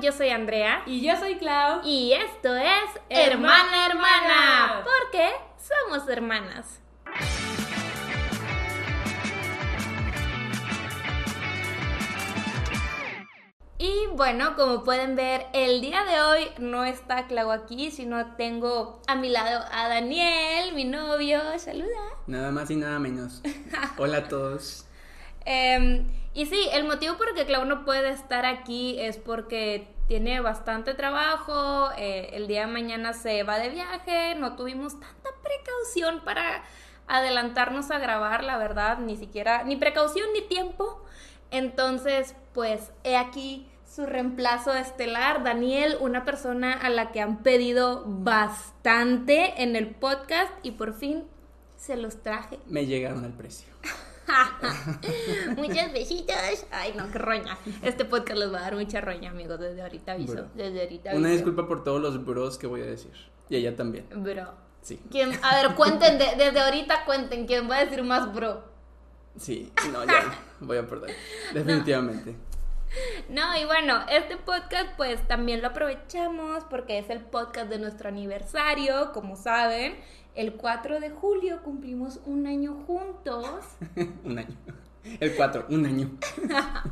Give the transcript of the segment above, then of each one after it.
yo soy Andrea. Y yo soy Clau. Y esto es Hermana Hermana, porque somos hermanas. Y bueno, como pueden ver, el día de hoy no está Clau aquí, sino tengo a mi lado a Daniel, mi novio. Saluda. Nada más y nada menos. Hola a todos. Em, y sí, el motivo por el que Clau no puede estar aquí es porque tiene bastante trabajo, eh, el día de mañana se va de viaje, no tuvimos tanta precaución para adelantarnos a grabar, la verdad, ni siquiera, ni precaución ni tiempo. Entonces, pues he aquí su reemplazo estelar, Daniel, una persona a la que han pedido bastante en el podcast y por fin se los traje. Me llegaron al precio. Muchas besitos. Ay, no, qué roña. Este podcast les va a dar mucha roña, amigos. Desde ahorita aviso. Bro. Desde ahorita Una disculpa por todos los bros que voy a decir. Y ella también. Bro. Sí. ¿Quién? A ver, cuenten, de- desde ahorita cuenten. ¿Quién va a decir más bro? Sí. No, ya voy a perder. Definitivamente. No, y bueno, este podcast pues también lo aprovechamos porque es el podcast de nuestro aniversario, como saben. El 4 de julio cumplimos un año juntos. un año. El 4, un año.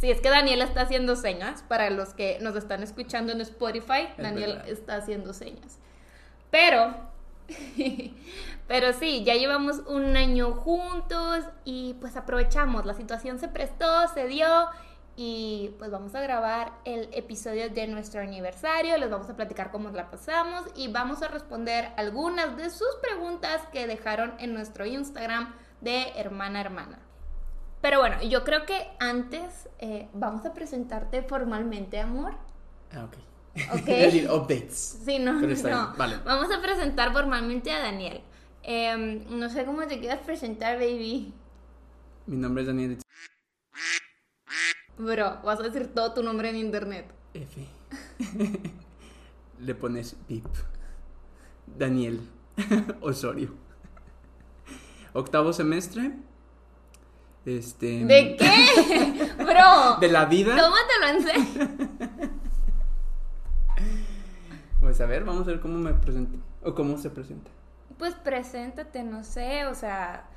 Sí, es que Daniel está haciendo señas. Para los que nos están escuchando en Spotify, Es Daniel verdad. está haciendo señas. Pero, pero sí, ya llevamos un año juntos y pues aprovechamos. La situación se prestó, se dio y pues vamos a grabar el episodio de nuestro aniversario. Les vamos a platicar cómo la pasamos y vamos a responder algunas de sus preguntas que dejaron en nuestro Instagram de hermana hermana. Pero bueno, yo creo que antes eh, vamos a presentarte formalmente, amor. Ah, ok. Ok. Decir, updates. Sí, no, Pero está no. bien, vale. Vamos a presentar formalmente a Daniel. Em, no sé cómo te quieras presentar, baby. Mi nombre es Daniel Bro, vas a decir todo tu nombre en internet. F. Le pones pip. Daniel Osorio. Octavo semestre. Este. ¿De qué? Bro, De la vida. tómatelo en serio. Pues a ver, vamos a ver cómo me presento. O cómo se presenta. Pues preséntate, no sé, o sea,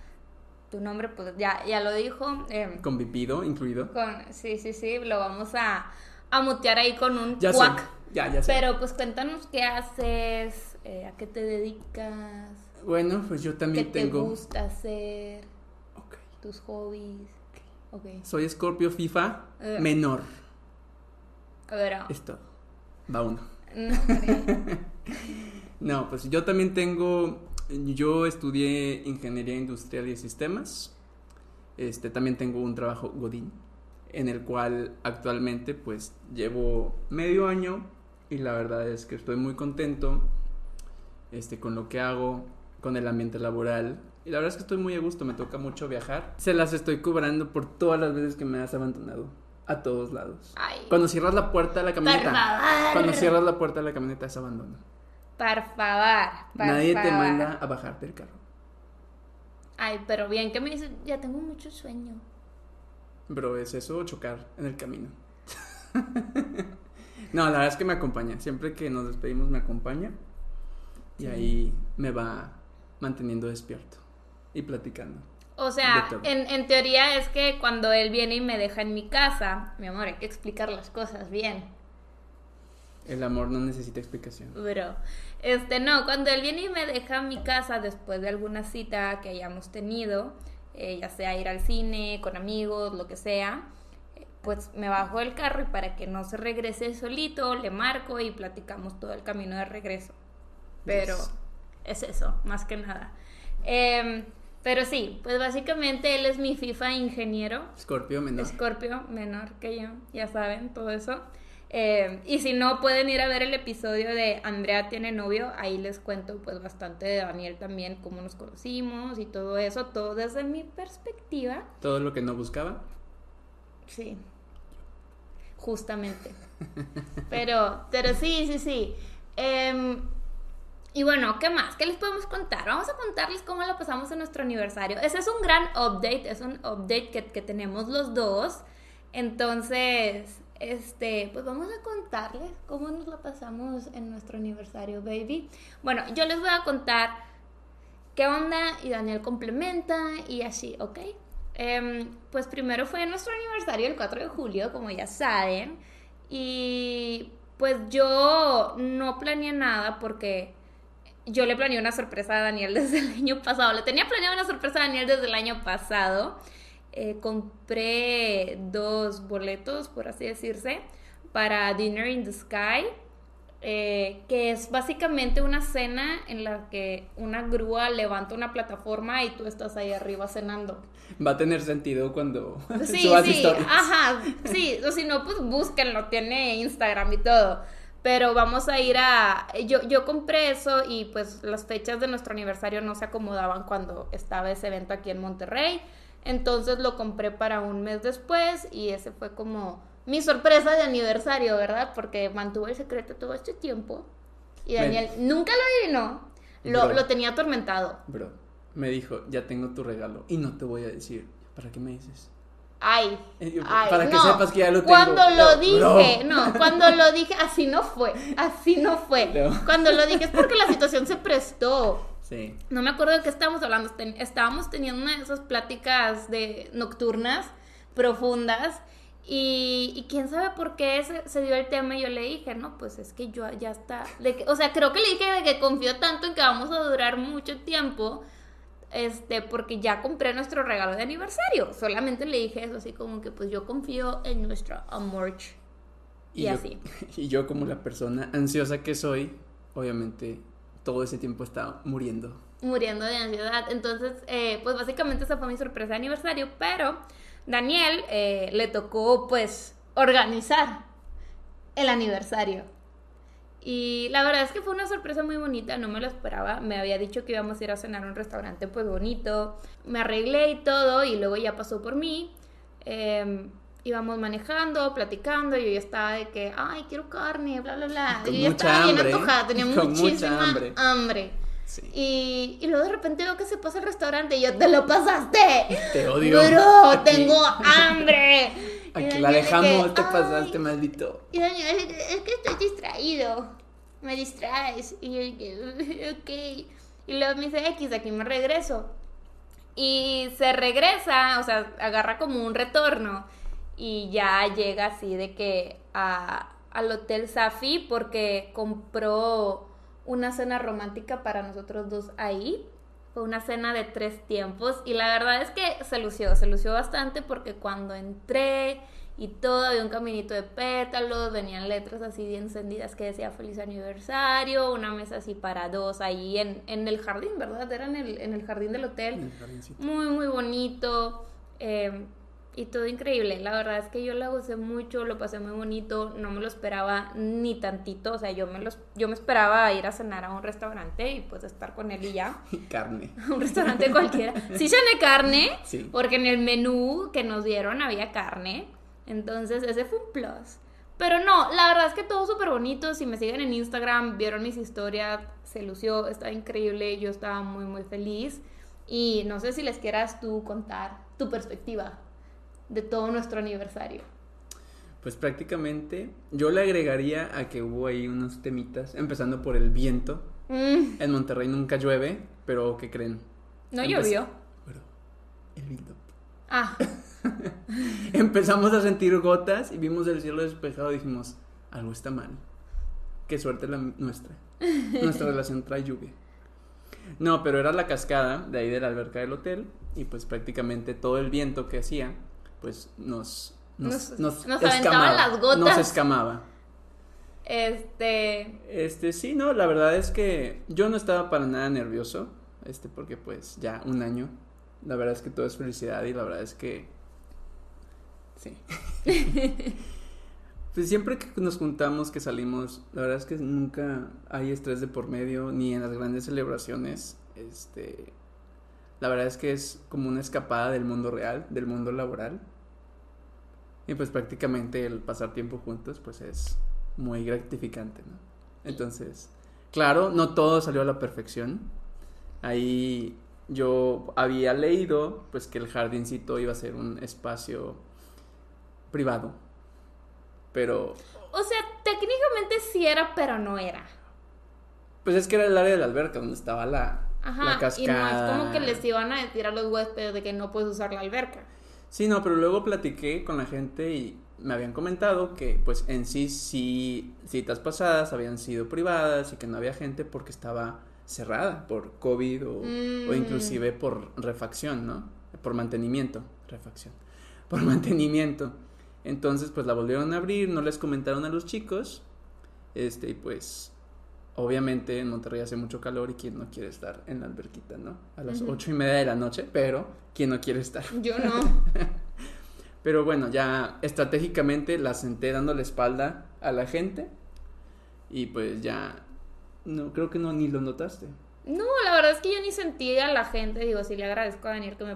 tu nombre, pues ya, ya lo dijo. em, Con vipido incluido. con, sí, sí, sí, lo vamos a, a mutear ahí con un Ya sé. cuac. Ya, ya sé. Pero pues cuéntanos qué haces, eh, a qué te dedicas, Bueno, pues yo qué también te tengo. gusta hacer, tus hobbies. Soy Scorpio FIFA Eh. menor. Pero, Es todo. Va uno. No, pues yo también tengo. Yo estudié ingeniería industrial y sistemas. Este también tengo un trabajo Godín. En el cual actualmente pues llevo medio año. Y la verdad es que estoy muy contento. Este, con lo que hago. Con el ambiente laboral. Y la verdad es que estoy muy a gusto. Me toca mucho viajar. Se las estoy cobrando por todas las veces que me has abandonado. A todos lados. Ay, Cuando cierras la puerta de la camioneta. Cuando cierras la puerta de la camioneta es abandono. Por favor. Nadie te manda a bajarte el carro. Ay, pero bien que me dices, ya tengo mucho sueño. Bro, es eso chocar en el camino. no, la verdad es que me acompaña. Siempre que nos despedimos me acompaña. Y Sí. ahí me va manteniendo despierto y platicando. O sea, en, en teoría es que cuando él viene y me deja en mi casa, mi amor, hay que explicar las cosas bien. El amor no necesita explicación. Bro, este no, cuando él viene y me deja en mi casa después de alguna cita que hayamos tenido, eh, ya sea ir al cine, con amigos, lo que sea, pues me bajo del carro y para que no se regrese solito, le marco y platicamos todo el camino de regreso. Pero Yes. es eso, más que nada. Em, pero sí, pues básicamente él es mi FIFA ingeniero. Scorpio menor. Scorpio, menor que yo, ya saben, todo eso. Eh, y si no, pueden ir a ver el episodio de Andrea tiene novio, ahí les cuento pues bastante de Daniel también, cómo nos conocimos y todo eso, todo desde mi perspectiva. Todo lo que no buscaba. Sí, justamente. Pero, pero sí, sí, sí. Em, y bueno, ¿qué más? ¿Qué les podemos contar? Vamos a contarles cómo lo pasamos en nuestro aniversario. Ese es un gran update, es un update que, que tenemos los dos. Entonces, este, pues vamos a contarles cómo nos la pasamos en nuestro aniversario, baby. Bueno, yo les voy a contar qué onda y Daniel complementa y así, ¿ok? Em, pues primero fue nuestro aniversario el 4 de julio, como ya saben, y pues yo no planeé nada porque yo le planeé una sorpresa a Daniel desde el año pasado. Le tenía planeado una sorpresa a Daniel desde el año pasado. Eh, compré dos boletos, por así decirse, para Dinner in the Sky, eh, que es básicamente una cena en la que una grúa levanta una plataforma y tú estás ahí arriba cenando. Va a tener sentido cuando sí, sí, Ajá, sí, o si no, pues búsquenlo, tiene Instagram y todo. Pero vamos a ir a... Yo, yo compré eso y pues las fechas de nuestro aniversario no se acomodaban cuando estaba ese evento aquí en Monterrey. Entonces lo compré para un mes después y ese fue como mi sorpresa de aniversario, ¿verdad? Porque mantuvo el secreto todo este tiempo. Y Daniel nunca lo adivinó. Lo, lo, tenía atormentado. Bro, me dijo, ya tengo tu regalo y no te voy a decir. ¿Para qué me dices? Ay, Eh, ay, Para que no. sepas que ya lo tengo. Cuando lo No, dije, bro. no, cuando lo dije, así no fue, así no fue. No. Cuando lo dije es porque la situación se prestó. Sí. No me acuerdo de qué estábamos hablando. Estábamos teniendo una de esas pláticas de nocturnas profundas. Y, y quién sabe por qué se, se dio el tema y yo le dije, no, pues es que yo ya está. De que, o sea, creo que le dije de que confío tanto en que vamos a durar mucho tiempo. Este, porque ya compré nuestro regalo de aniversario. Solamente le dije eso, así como que pues yo confío en nuestro amor. Y, yo- así. y yo como la persona ansiosa que soy, obviamente todo ese tiempo estaba muriendo. muriendo de ansiedad. Entonces, eh, pues básicamente esa fue mi sorpresa de aniversario, pero Daniel eh, le tocó pues organizar el aniversario. Y la verdad es que fue una sorpresa muy bonita, no me lo esperaba. Me había dicho que íbamos a ir a cenar a un restaurante pues bonito. Me arreglé y todo y luego ya pasó por mí. Eh, íbamos manejando, platicando, y yo ya estaba de que, ay, quiero carne, bla, bla, bla. Con yo ya estaba bien hambre, antojada, tenía con mucha muchísima hambre. hambre. Sí. Y, y luego de repente veo que se pasa el restaurante y yo, ¡te lo pasaste! Te odio. ¡Bro! Aquí- ¡Tengo hambre! Aquí la de dejamos, que, te pasaste, maldito. Y Daniel, es que- es que estoy distraído. Me distraes. Y yo dije, ok. Y luego me dice, X, aquí me regreso. Y se regresa, o sea, agarra como un retorno. Y ya llega así de que a, al Hotel Safi porque compró una cena romántica para nosotros dos ahí. Fue una cena de tres tiempos y la verdad es que se lució, se lució bastante porque cuando entré y todo había un caminito de pétalos, venían letras así bien encendidas que decía feliz aniversario, una mesa así para dos ahí en, en el jardín, ¿verdad? Era en el, en el jardín del hotel En el muy, muy bonito. eh, y todo increíble. La verdad es que yo la gocé mucho, lo pasé muy bonito, no me lo esperaba ni tantito. O sea, yo me, los, yo me esperaba ir a cenar a un restaurante y pues estar con él y ya. Carne. un restaurante cualquiera. Sí cené carne, Sí. porque en el menú que nos dieron había carne. Entonces ese fue un plus. Pero no, la verdad es que todo súper bonito. Si me siguen en Instagram, vieron mis historias, se lució, estaba increíble. Yo estaba muy, muy feliz. Y no sé si les quieras tú contar tu perspectiva de todo nuestro aniversario. Pues prácticamente yo le agregaría a que hubo ahí unos temitas, empezando por el viento. Mm, En Monterrey nunca llueve, pero ¿qué creen? no Empe- llovió. Bueno, el viento. Ah, Empezamos a sentir gotas y vimos el cielo despejado y dijimos, algo está mal. Qué suerte la nuestra. Nuestra relación trae lluvia. No, pero era la cascada de ahí de la alberca del hotel y pues prácticamente todo el viento que hacía pues nos Nos- nos, nos aventaban las gotas. Nos escamaba. este. Este, sí, no, la verdad es que yo no estaba para nada nervioso, este, porque pues ya un año, la verdad es que todo es felicidad y la verdad es que, sí. pues siempre que nos juntamos, que salimos, la verdad es que nunca hay estrés de por medio, ni en las grandes celebraciones, este, la verdad es que es como una escapada del mundo real, del mundo laboral. Y pues prácticamente el pasar tiempo juntos, pues es muy gratificante, ¿no? Entonces, claro, no todo salió a la perfección. Ahí yo había leído, pues que el jardincito iba a ser un espacio privado. Pero, O sea, técnicamente sí era, pero no era. pues es que era el área de la alberca donde estaba la, la Ajá, y no es cascada. como que les iban a decir a los huéspedes de que no puedes usar la alberca. Sí, no, pero luego platiqué con la gente y me habían comentado que pues en sí sí citas pasadas habían sido privadas y que no había gente porque estaba cerrada por COVID o, o Mm. inclusive por refacción, ¿no? Por mantenimiento, refacción, por mantenimiento. Entonces pues la volvieron a abrir, no les comentaron a los chicos, este y pues obviamente en Monterrey hace mucho calor y quién no quiere estar en la alberquita, ¿no? A las ocho y media de la noche, pero quién no quiere estar. Yo no. Pero bueno, ya estratégicamente la senté dando la espalda a la gente. Y pues ya. No, creo que no ni lo notaste. No, la verdad es que yo ni sentí a la gente. Digo, sí le agradezco a Daniel que me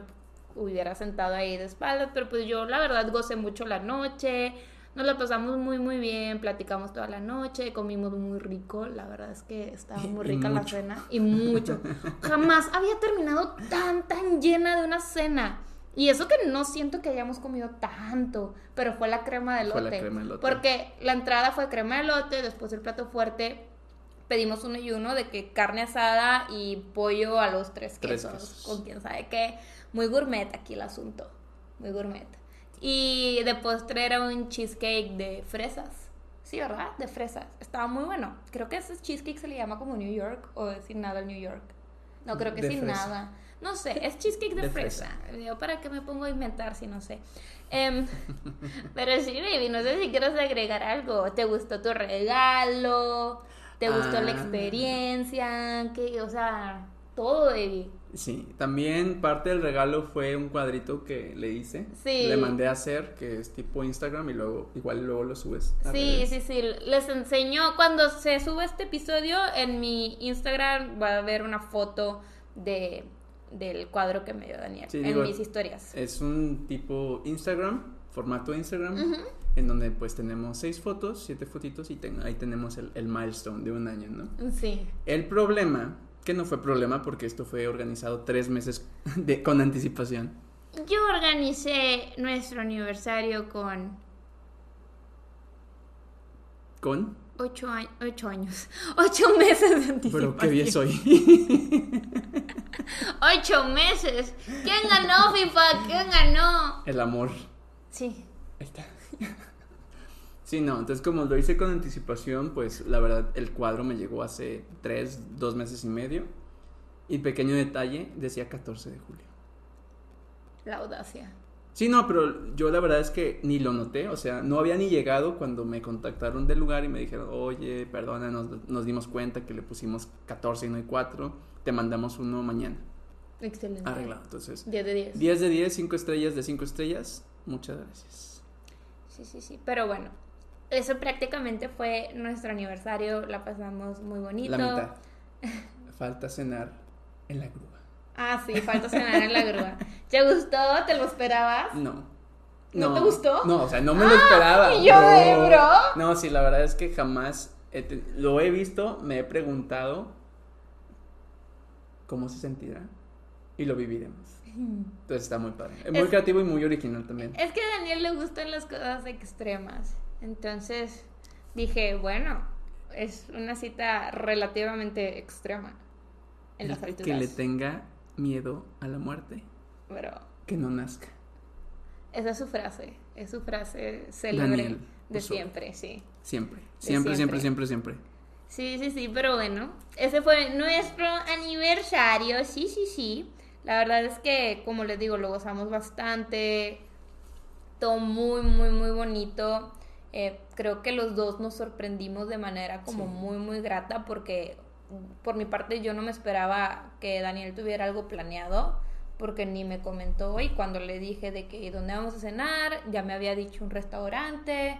hubiera sentado ahí de espaldas, pero pues yo la verdad gocé mucho la noche. Nos la pasamos muy, muy bien, platicamos toda la noche, comimos muy rico. La verdad es que estaba muy rica la cena y mucho. Jamás había terminado tan, tan llena de una cena. Y eso que no siento que hayamos comido tanto, pero fue la crema de elote. Fue la crema de elote. Porque la entrada fue crema de elote, después el plato fuerte pedimos uno y uno de que carne asada y pollo a los tres Tres quesos, quesos. con quién sabe qué. Muy gourmet aquí el asunto, muy gourmet. Y de postre era un cheesecake de fresas. Sí, ¿verdad? De fresas. Estaba muy bueno. Creo que ese cheesecake se le llama como New York o sin nada el New York. No, creo que De sin fresa. nada. No sé, es cheesecake de, De fresa. Yo, ¿para qué me pongo a inventar si no sé? Em, pero sí, baby, no sé si quieres agregar algo. ¿Te gustó tu regalo? ¿Te gustó la Ah. experiencia? ¿Qué? O sea, todo, baby. Sí, también parte del regalo fue un cuadrito que le hice. Sí. Le mandé a hacer, que es tipo Instagram, y luego, igual luego lo subes. a Sí, redes. sí, sí. Les enseño, cuando se sube este episodio, en mi Instagram va a haber una foto de, del cuadro que me dio Daniel Sí, en digo, mis historias. Es un tipo Instagram, formato Instagram, en donde pues tenemos seis fotos, siete fotitos, y ten- ahí tenemos el, el milestone de un año, ¿no? Sí. El problema, que no fue problema porque esto fue organizado tres meses de, con anticipación. Yo organicé nuestro aniversario con Con, ocho, años, ocho años, ocho meses de anticipación. pero qué bien soy. Ocho meses. ¿Quién ganó, FIFA? ¿Quién ganó? el amor. Sí. Ahí está. Sí, no, entonces como lo hice con anticipación, pues la verdad el cuadro me llegó hace tres, dos meses y medio. Y pequeño detalle, decía 14 de julio. La audacia. Sí, no, pero yo la verdad es que ni lo noté, o sea, no había ni llegado cuando me contactaron del lugar y me dijeron, oye, perdona, nos, nos dimos cuenta que le pusimos 14 y no hay 4, te mandamos uno mañana, Excelente. arreglado. Entonces, 10 de 10. 10 de 10, 5 estrellas de 5 estrellas, muchas gracias. Sí, sí, sí. Pero bueno, eso prácticamente fue nuestro aniversario. La pasamos muy bonito. La mitad. Falta cenar en la grúa. Ah, sí, falta cenar en la grúa. ¿Te gustó? ¿Te lo esperabas? No. ¿No te gustó? No, o sea, no me lo esperaba. ¿y yo de bro? No, sí, la verdad es que jamás he lo he visto, me he preguntado cómo se sentirá y lo viviremos. Entonces está muy padre. Es muy Es- creativo y muy original también. Es que a Daniel le gustan las cosas extremas. Entonces dije, bueno, es una cita relativamente extrema en las alturas. que le tenga miedo a la muerte, Pero que no nazca. esa es su frase, es su frase célebre Daniel, de siempre, sí. Siempre, siempre, siempre. siempre, siempre. Sí, sí, sí, pero bueno, ese fue nuestro aniversario, sí, sí, sí. La verdad es que, como les digo, lo gozamos bastante, todo muy, muy, muy bonito. Eh, creo que los dos nos sorprendimos de manera como Sí. muy, muy grata porque por mi parte yo no me esperaba que Daniel tuviera algo planeado porque ni me comentó y cuando le dije de que dónde vamos a cenar, ya me había dicho un restaurante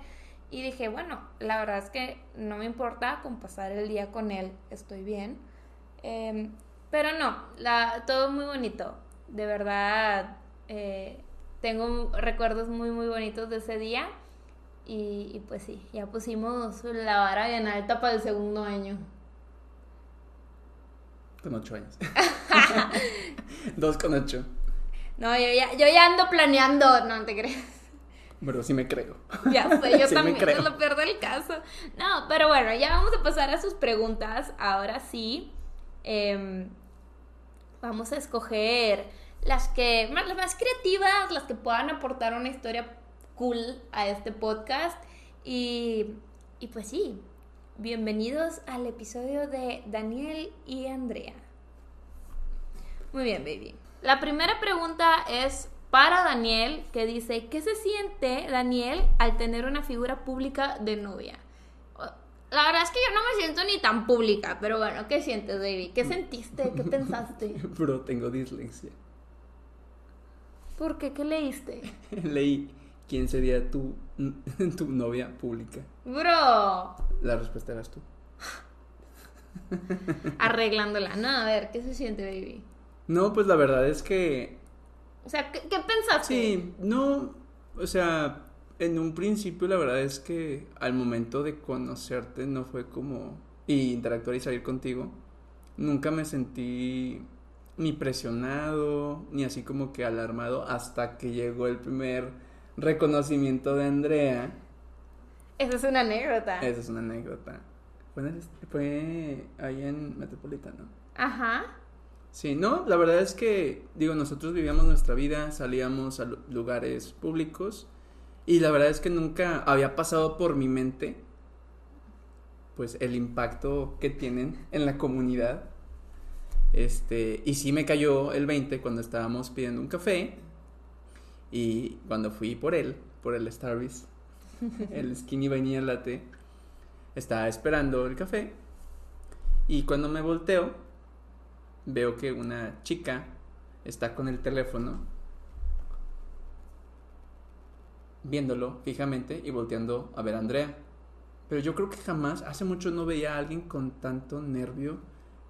y dije, bueno, la verdad es que no me importa con pasar el día con él, estoy bien. Em, pero no, la, todo muy bonito, de verdad, eh, tengo recuerdos muy, muy bonitos de ese día y, y pues sí, ya pusimos la vara bien alta para el segundo año. Con ocho años. Dos con ocho. No, yo ya, yo ya ando planeando, no te crees. Pero sí me creo. Ya sé, yo Sí me también, creo. es lo peor del caso. No, pero bueno, ya vamos a pasar a sus preguntas. Ahora sí, em, vamos a escoger las que, las más creativas, las que puedan aportar una historia cool a este podcast. Y, y pues sí, bienvenidos al episodio de Daniel y Andrea. Muy bien, baby. La primera pregunta es para Daniel, que dice, ¿qué se siente, Daniel, al tener una figura pública de novia? La verdad es que yo no me siento ni tan pública, pero bueno, ¿qué sientes, baby? ¿Qué sentiste? ¿Qué pensaste? Bro, tengo dislexia. ¿Por qué? ¿Qué leíste? Leí quién sería tu, tu novia pública. Bro, La respuesta eras tú. arreglándola. No, a ver, ¿qué se siente, baby? No, pues la verdad es que O sea, ¿qué, qué pensaste? sí, no, o sea, en un principio la verdad es que al momento de conocerte no fue como y interactuar y salir contigo, nunca me sentí ni presionado ni así como que alarmado hasta que llegó el primer reconocimiento de Andrea. Esa es una anécdota. Esa es una anécdota. Fue, en el- fue ahí en Metropolitano. Ajá. Sí, no, la verdad es que, digo, nosotros vivíamos nuestra vida, salíamos a lu- lugares públicos y la verdad es que nunca había pasado por mi mente, pues, el impacto que tienen en la comunidad. Este, y sí me cayó el 20 cuando estábamos pidiendo un café y cuando fui por él, por el Starbucks, el Skinny Vainilla Latte, estaba esperando el café y cuando me volteo, veo que una chica está con el teléfono viéndolo fijamente y volteando a ver a Andrea. Pero yo creo que jamás, hace mucho no veía a alguien con tanto nervio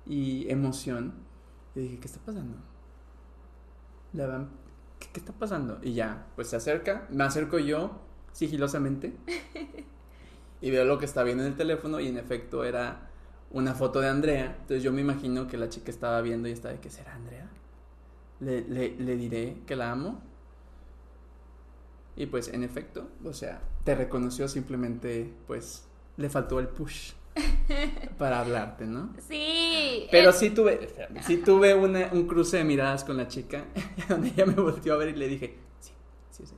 y emoción. Y dije, ¿qué está pasando? La van- ¿Qué, qué está pasando? Y ya, pues se acerca, me acerco yo sigilosamente y veo lo que está viendo en el teléfono y en efecto era una foto de Andrea. Entonces yo me imagino que la chica estaba viendo y estaba de, ¿qué será Andrea? Le, le, le diré que la amo. Y pues en efecto, o sea, te reconoció simplemente, pues le faltó el push para hablarte, ¿no? Sí. Pero es- sí tuve, sí tuve una, un cruce de miradas con la chica, donde ella me volteó a ver y le dije, sí, sí es ella.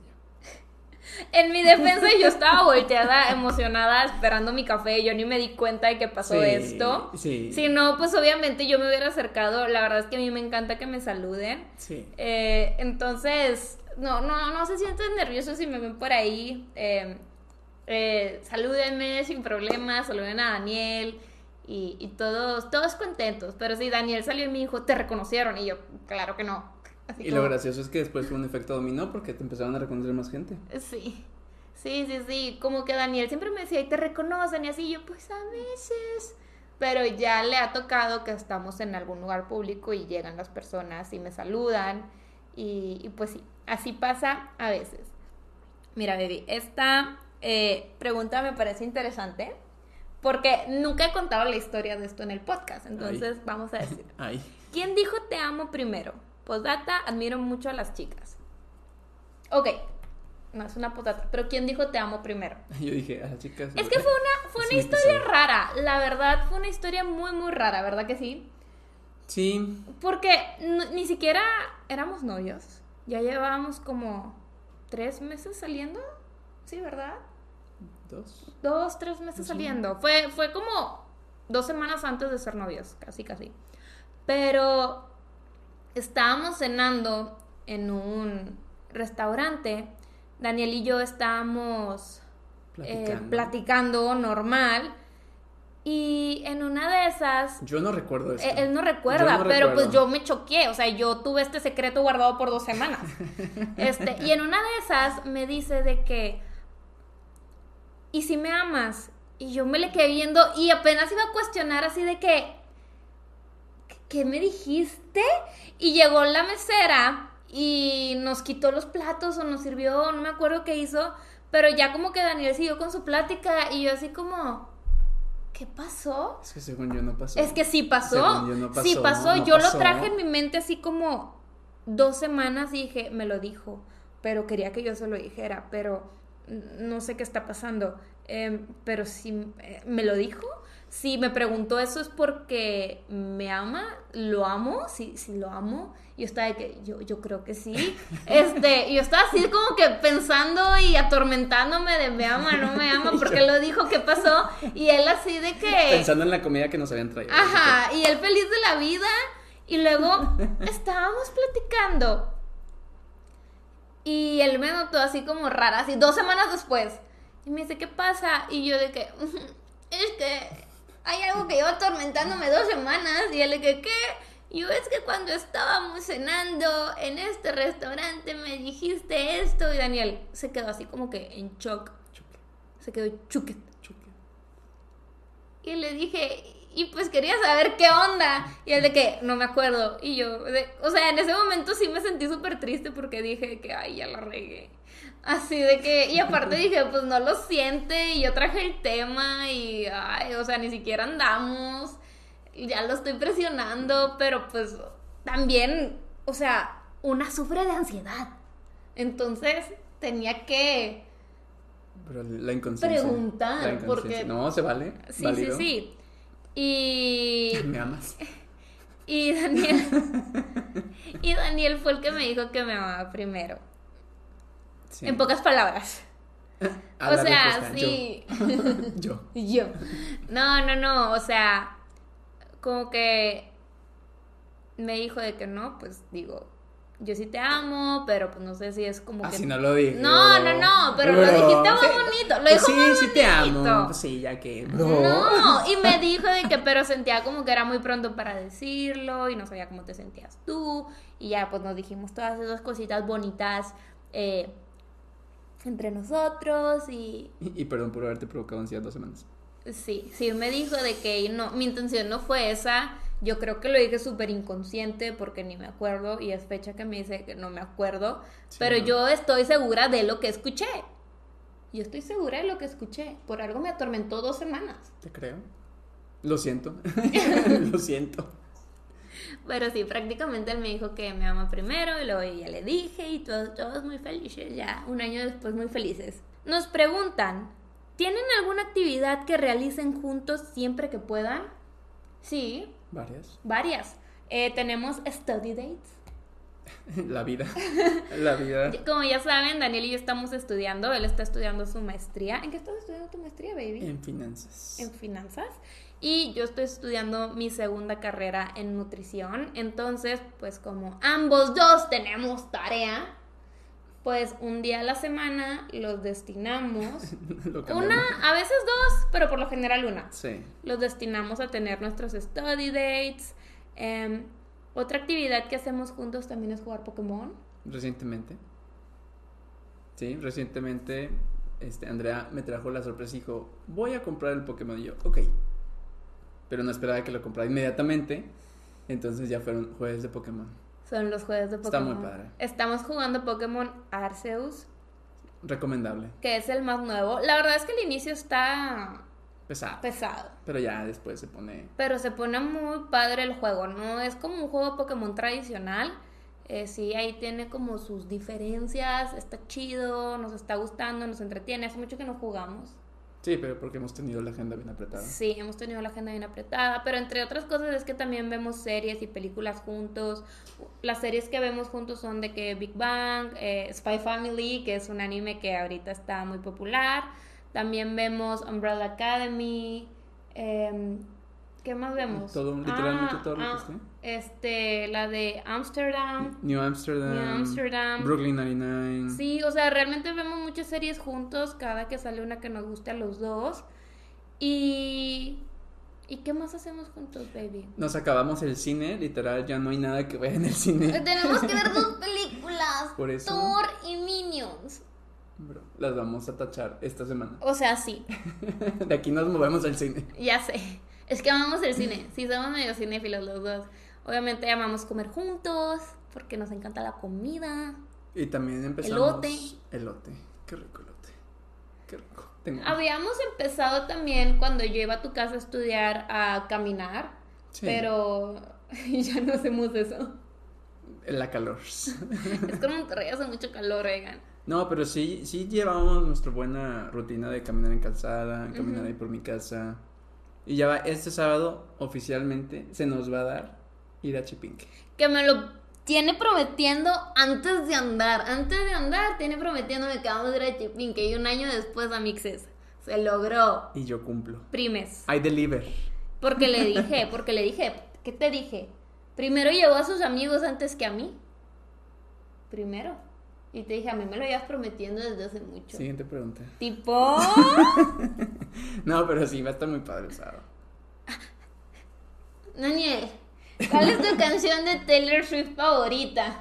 En mi defensa yo estaba volteada, emocionada, esperando mi café. Yo ni me di cuenta de que pasó Sí, esto. Sí. Si no, pues obviamente yo me hubiera acercado. La verdad es que a mí me encanta que me saluden. Sí. Eh, entonces, no, no, no se sienten nerviosos si me ven por ahí. Eh, eh, salúdenme sin problemas, saluden a Daniel y, y todos, todos contentos. Pero sí, Daniel salió y me dijo, te reconocieron. Y yo, claro que no. Así Y lo gracioso es que después fue un efecto dominó porque te empezaron a reconocer más gente. Sí, sí, sí, sí. Como que Daniel siempre me decía, y te reconocen y así, yo pues a veces. Pero ya le ha tocado que estamos en algún lugar público y llegan las personas y me saludan. Y, y pues sí, así pasa a veces. Mira, baby, esta eh, pregunta me parece interesante porque nunca he contado la historia de esto en el podcast. Entonces vamos a decir, Ay. ¿quién dijo te amo primero? Postdata, admiro mucho a las chicas. Ok, no es una postdata, pero ¿quién dijo te amo primero? Yo dije, a las chicas. Es que fue una, fue una un historia episodio. rara, la verdad, fue una historia muy, muy rara, ¿verdad que sí? Sí, Porque no- ni siquiera éramos novios, ya llevábamos como tres meses saliendo, ¿sí, verdad? Dos. Dos, tres meses saliendo. Fue, fue como dos semanas antes de ser novios, casi, casi. Pero estábamos cenando en un restaurante. Daniel y yo estábamos eh, Platicando. normal. Y en una de esas, Yo no recuerdo eso. eh, él no recuerda, no pero recuerdo. pues yo me choqué, o sea, yo tuve este secreto guardado por dos semanas. Este, y en una de esas me dice de que, ¿y si me amas? Y yo me le quedé viendo y apenas iba a cuestionar así de que, ¿qué me dijiste? Y llegó la mesera y nos quitó los platos o nos sirvió, no me acuerdo qué hizo, pero ya como que Daniel siguió con su plática y yo así como, ¿qué pasó? Es que según yo no pasó. Es que sí pasó. Según yo no sí pasó, pasó. no yo pasó. lo traje en mi mente así como dos semanas y dije, me lo dijo. Pero quería que yo se lo dijera. Pero no sé qué está pasando. Em, pero si eh, me lo dijo, si me preguntó eso es porque me ama, lo amo, si, si lo amo. Yo estaba de que, yo, yo creo que sí. Este, yo estaba así como que pensando y atormentándome de me ama, no me ama, porque lo dijo, ¿qué pasó? Y él así de que... Pensando en la comida que nos habían traído. Ajá, y él feliz de la vida. Y luego estábamos platicando. Y él me notó así como rara, así dos semanas después. Y me dice, ¿qué pasa? Y yo de que, es que hay algo que lleva atormentándome dos semanas. Y él de que, ¿qué? Yo es que cuando estábamos cenando en este restaurante me dijiste esto. Y Daniel se quedó así como que en shock. Se quedó chuquet. Y le dije, y pues quería saber qué onda. Y él de que, no me acuerdo. Y yo, o sea, en ese momento sí me sentí súper triste porque dije que, ay, ya la regué. Así de que, y aparte dije, pues no lo siente, y yo traje el tema, y, ay, o sea, ni siquiera andamos, y ya lo estoy presionando, pero pues también, o sea, una sufre de ansiedad. Entonces tenía que pero la inconsciencia. Preguntar, porque... No, se vale. Sí, sí, sí. Y... Me amas. Y Daniel... y Daniel fue el que me dijo que me amaba primero. En pocas palabras. o sea, sí. Yo. Yo. No, no, no. O sea, como que me dijo de que no, pues digo, yo sí te amo, pero pues no sé si es como Así que... no lo dije. No, no, no, pero, lo dijiste muy bonito. Lo pues dijo sí, muy sí te amo. Pues sí, ya que... No, y me dijo de que pero sentía como que era muy pronto para decirlo y no sabía cómo te sentías tú. Y ya pues nos dijimos todas esas cositas bonitas eh, entre nosotros y... y... perdón por haberte provocado ansiedad dos semanas. Sí, sí, me dijo de que no, mi intención no fue esa yo creo que lo dije súper inconsciente porque ni me acuerdo y es fecha que me dice que no me acuerdo, pero yo estoy segura de lo que escuché. Yo estoy segura de lo que escuché. Por algo me atormentó dos semanas. Te creo. Lo siento. lo siento. Pero sí, prácticamente él me dijo que me ama primero y luego ya le dije y todos, todos muy felices, ya un año después muy felices. Nos preguntan, ¿tienen alguna actividad que realicen juntos siempre que puedan? Sí, Varias. Varias. Eh, tenemos study dates. La vida. La vida. Como ya saben, Daniel y yo estamos estudiando. Él está estudiando su maestría. ¿En qué estás estudiando tu maestría, baby? En finanzas. En finanzas. Y yo estoy estudiando mi segunda carrera en nutrición. Entonces, pues como ambos dos tenemos tarea, pues un día a la semana los destinamos. una, a veces dos, pero por lo general una. Sí. Los destinamos a tener nuestros study dates. Em, otra actividad que hacemos juntos también es jugar Pokémon. Recientemente. Sí, recientemente este, Andrea me trajo la sorpresa y dijo, voy a comprar el Pokémon. Y yo, ok. Pero no esperaba que lo comprara inmediatamente. Entonces ya fueron jueves de Pokémon. Son los juegos de Pokémon. Está muy padre. Estamos jugando Pokémon Arceus. Recomendable. Que es el más nuevo. La verdad es que el inicio está pesado. Pesado. Pero ya después se pone. Pero se pone muy padre el juego, ¿no? Es como un juego Pokémon tradicional. Eh, sí, ahí tiene como sus diferencias. Está chido, nos está gustando, nos entretiene. Hace mucho que no jugamos. Sí, pero porque hemos tenido la agenda bien apretada. Sí, hemos tenido la agenda bien apretada, pero entre otras cosas es que también vemos series y películas juntos. Las series que vemos juntos son de que Big Bang, eh, Spy Family, que es un anime que ahorita está muy popular. También vemos Umbrella Academy. Eh, ¿Qué más vemos? Todo, literalmente ah, todo lo que ah, Este, la de Amsterdam. New Amsterdam. New Amsterdam. Brooklyn 99. Sí, o sea, realmente vemos muchas series juntos, cada que sale una que nos guste a los dos. Y... ¿Y qué más hacemos juntos, baby? Nos acabamos el cine, literal, ya no hay nada que ver en el cine. Tenemos que ver dos películas. Por eso. Thor y Minions. Bro, las vamos a tachar esta semana. O sea, sí. de aquí nos movemos al cine. Ya sé. Es que amamos el cine. Sí, somos medio cinéfilos los dos. Obviamente amamos comer juntos porque nos encanta la comida. Y también empezamos... Elote. Elote. Qué rico elote. Qué rico. Habíamos empezado también cuando yo iba a tu casa a estudiar a caminar. Pero ya no hacemos eso. La calor. Es que en Monterrey hace mucho calor, oigan. No, pero sí, sí llevamos nuestra buena rutina de caminar en calzada, caminar ahí por mi casa. Y ya va, este sábado oficialmente se nos va a dar ir a Chipinque. Que me lo tiene prometiendo antes de andar. Antes de andar, tiene prometiéndome que vamos a ir a Chipinque. Y un año después a Mixes. Se logró. Y yo cumplo. Primes. I deliver. Porque le dije, porque le dije, ¿qué te dije? Primero llevó a sus amigos antes que a mí. Primero. Y te dije, a mí me lo ibas prometiendo desde hace mucho. Siguiente pregunta. Tipo. No, pero sí, va a estar muy padre el sábado. Daniel, ¿cuál es tu canción de Taylor Swift favorita?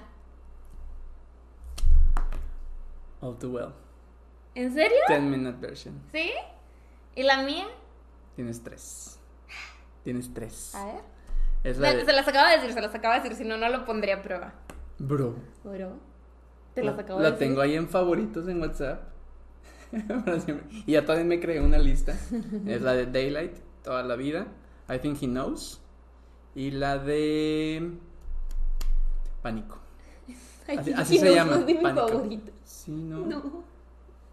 All too well. ¿En serio? 10 minute version. ¿Sí? ¿Y la mía? Tienes tres. Tienes tres. A ver. Es la Se, de... se las acabo de decir, se las acabo de decir, si no, no lo pondría a prueba. Bro. Bro. Te las La- acabo de La tengo ahí en favoritos en WhatsApp. Y ya también me creé una lista. Es la de Daylight, toda la vida. I think he knows. Y la de Pánico. Así, se llama. Es de. Sí, no. No,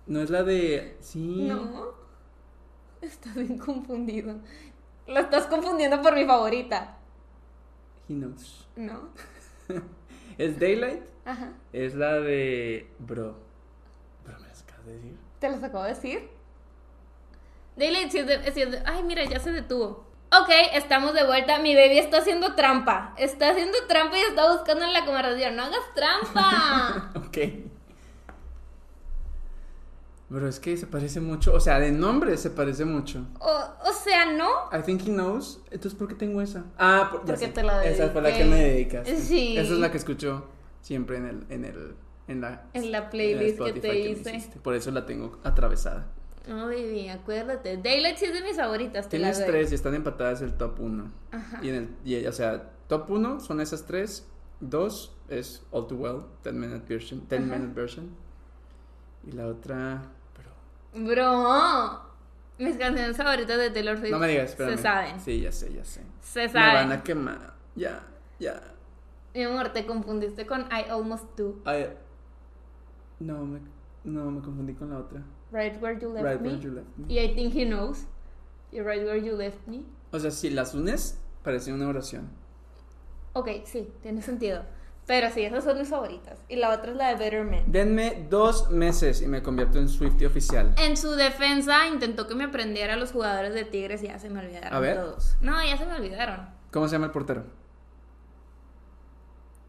No es la de. Sí. no. Estás bien confundido. Lo estás confundiendo por mi favorita. He knows. ¿No? Es Daylight. Ajá. Es la de. Bro. Bro, me las acabas de decir. ¿Te las acabo de decir? Daylight, si es de, si es de- Ay, mira, ya se detuvo. Ok, estamos de vuelta. Mi baby está haciendo trampa. Está haciendo trampa y está buscando en la conversación. ¡No hagas trampa! ok. Bro, es que se parece mucho. O sea, de nombre se parece mucho. o, o sea, ¿no? I think he knows. Entonces, ¿por qué tengo esa? Ah, por- Porque te la Esa fue la dediqué. que me dedicas. Sí. Esa es la que escucho siempre en el, en el, en la, En la en playlist que te hice. Por eso la tengo atravesada. No, baby, acuérdate. Daylight sí es de mis favoritas. Te Tienes tres y están empatadas el top uno. Ajá. Y en el, y, o sea, top uno son esas tres. Dos es All Too Well, 10 minute version. 10 Ajá. minute version. Y la otra. Bro, mis canciones favoritas de Taylor Swift No me digas, espérame. se saben. Sí, ya sé, ya sé. Se Me saben. van a quemar. Ya, ya. Mi amor, te confundiste con I Almost Do. Ay, no, me, no, me confundí con la otra. Right Where You Left Right Me. where you left me. Y I Think He Knows. Y Right Where You Left Me. O sea, si las unes, parece una oración. Ok, sí, tiene sentido. Pero sí, esas son mis favoritas. Y la otra es la de Better Man. Denme dos meses y me convierto en Swifty oficial. En su defensa intentó que me aprendiera los jugadores de Tigres y ya se me olvidaron A ver. todos. No, ya se me olvidaron. ¿Cómo se llama el portero?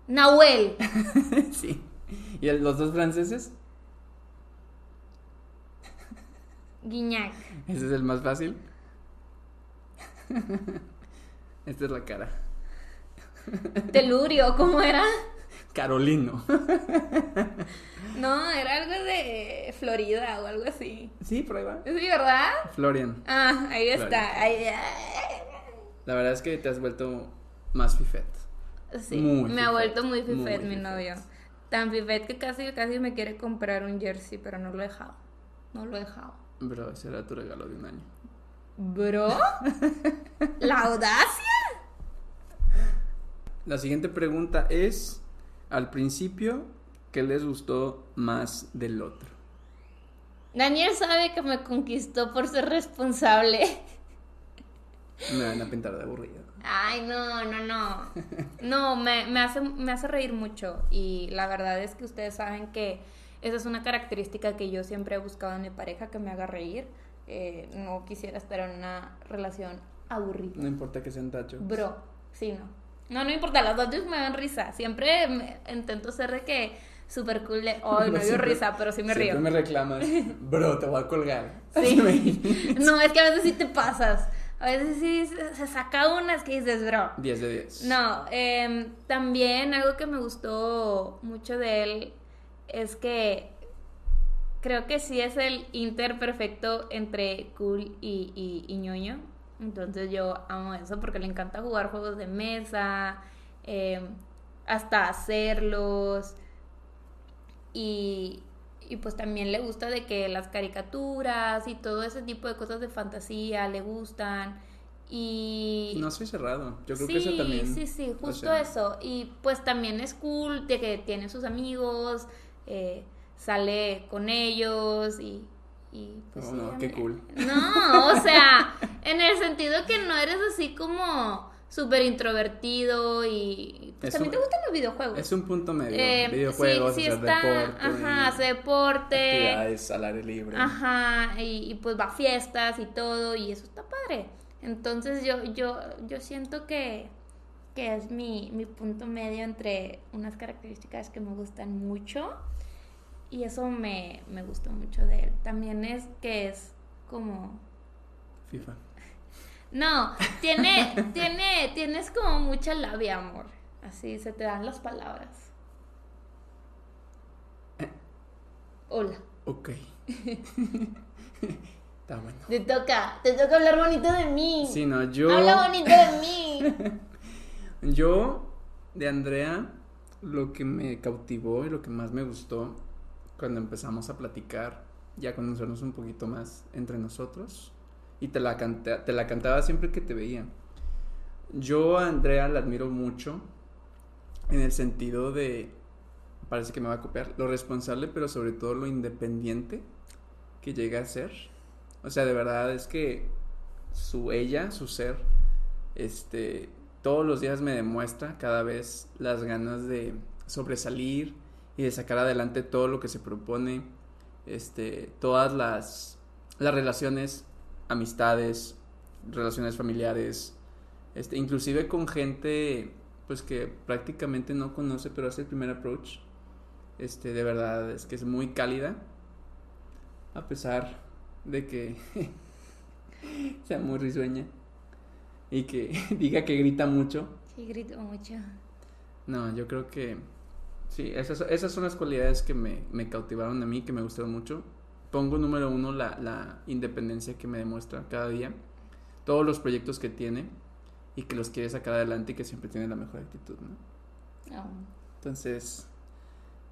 Nahuel. sí. ¿Y el- los dos franceses? Guiñac. Ese es el más fácil. Esta es la cara. Telurio, ¿cómo era? Carolino. No, era algo de Florida o algo así. Sí, por ahí va. ¿Sí, verdad? Florian. Ah, ahí está. Ahí. La verdad es que te has vuelto más fifet. Sí, Muy me ha vuelto muy muy fifet mi novio. Tan fifet que casi, casi me quiere comprar un jersey, pero no lo he dejado. No lo he dejado. Bro, ese era tu regalo de un año. Bro, la audacia. La siguiente pregunta es, al principio, ¿qué les gustó más del otro? Daniel sabe que me conquistó por ser responsable. Me van a pintar de aburrido. Ay, no, no, no. No, me, me hace, me hace reír mucho. Y la verdad es que ustedes saben que esa es una característica que yo siempre he buscado en mi pareja, que me haga reír. Eh, no quisiera estar en una relación aburrida. No importa que sean tachos. Bro, sí, no. No, no importa, las dos me dan risa. Siempre me- intento ser de que súper cool de, ay, no dio Siempre- risa, pero sí me siempre río. me reclamas, bro, te voy a colgar. Sí. no, es que a veces sí te pasas. A veces sí se, saca unas que dices, bro. 10 de 10. No, em, también algo que me gustó mucho de él es que creo que sí es el inter perfecto entre cool y, y, y ñoño. Entonces yo amo eso porque le encanta jugar juegos de mesa, em, hasta hacerlos. Y, y pues también le gusta de que las caricaturas y todo ese tipo de cosas de fantasía le gustan. Y... No soy cerrado, yo creo que eso también... Sí, sí, justo eso. Y pues también es cool de que tiene sus amigos, eh, sale con ellos y... y pues, oh, no, qué cool. No, o sea, en el sentido que no eres así como súper introvertido y pues, también te gustan los videojuegos. Es un punto medio. Eh, videojuegos, sí, deporte. Ajá, hace deporte. Actividades al aire libre. Ajá, y, pues va a fiestas y todo y eso está padre. Entonces yo, yo, yo siento que, que es mi, mi punto medio entre unas características que me gustan mucho y eso me, me gustó mucho de él. También es que es como... FIFA. No, tiene, tiene, tienes como mucha labia, amor. Así se te dan las palabras. Hola. Ok. Está bueno. Te toca, te toca hablar bonito de mí. Sí, no, yo. Habla bonito de mí. yo, de Andrea, lo que me cautivó y lo que más me gustó cuando empezamos a platicar, ya conocernos un poquito más entre nosotros, y te la, te la cantaba siempre que te veía. Yo a Andrea la admiro mucho en el sentido de, parece que me va a copiar, lo responsable, pero sobre todo lo independiente que llega a ser. O sea, de verdad es que su ella, su ser, este, todos los días me demuestra cada vez las ganas de sobresalir y de sacar adelante todo lo que se propone, este, todas las, las relaciones amistades, relaciones familiares, este, inclusive con gente pues que prácticamente no conoce, pero hace el primer approach. Este, de verdad es que es muy cálida. A pesar de que sea muy risueña y que diga que grita mucho. Sí, grito mucho. No, yo creo que sí, esas, esas son las cualidades que me, me cautivaron a mí, que me gustaron mucho pongo número uno la, la, independencia que me demuestra cada día, todos los proyectos que tiene y que los quiere sacar adelante y que siempre tiene la mejor actitud, ¿no? Oh. Entonces,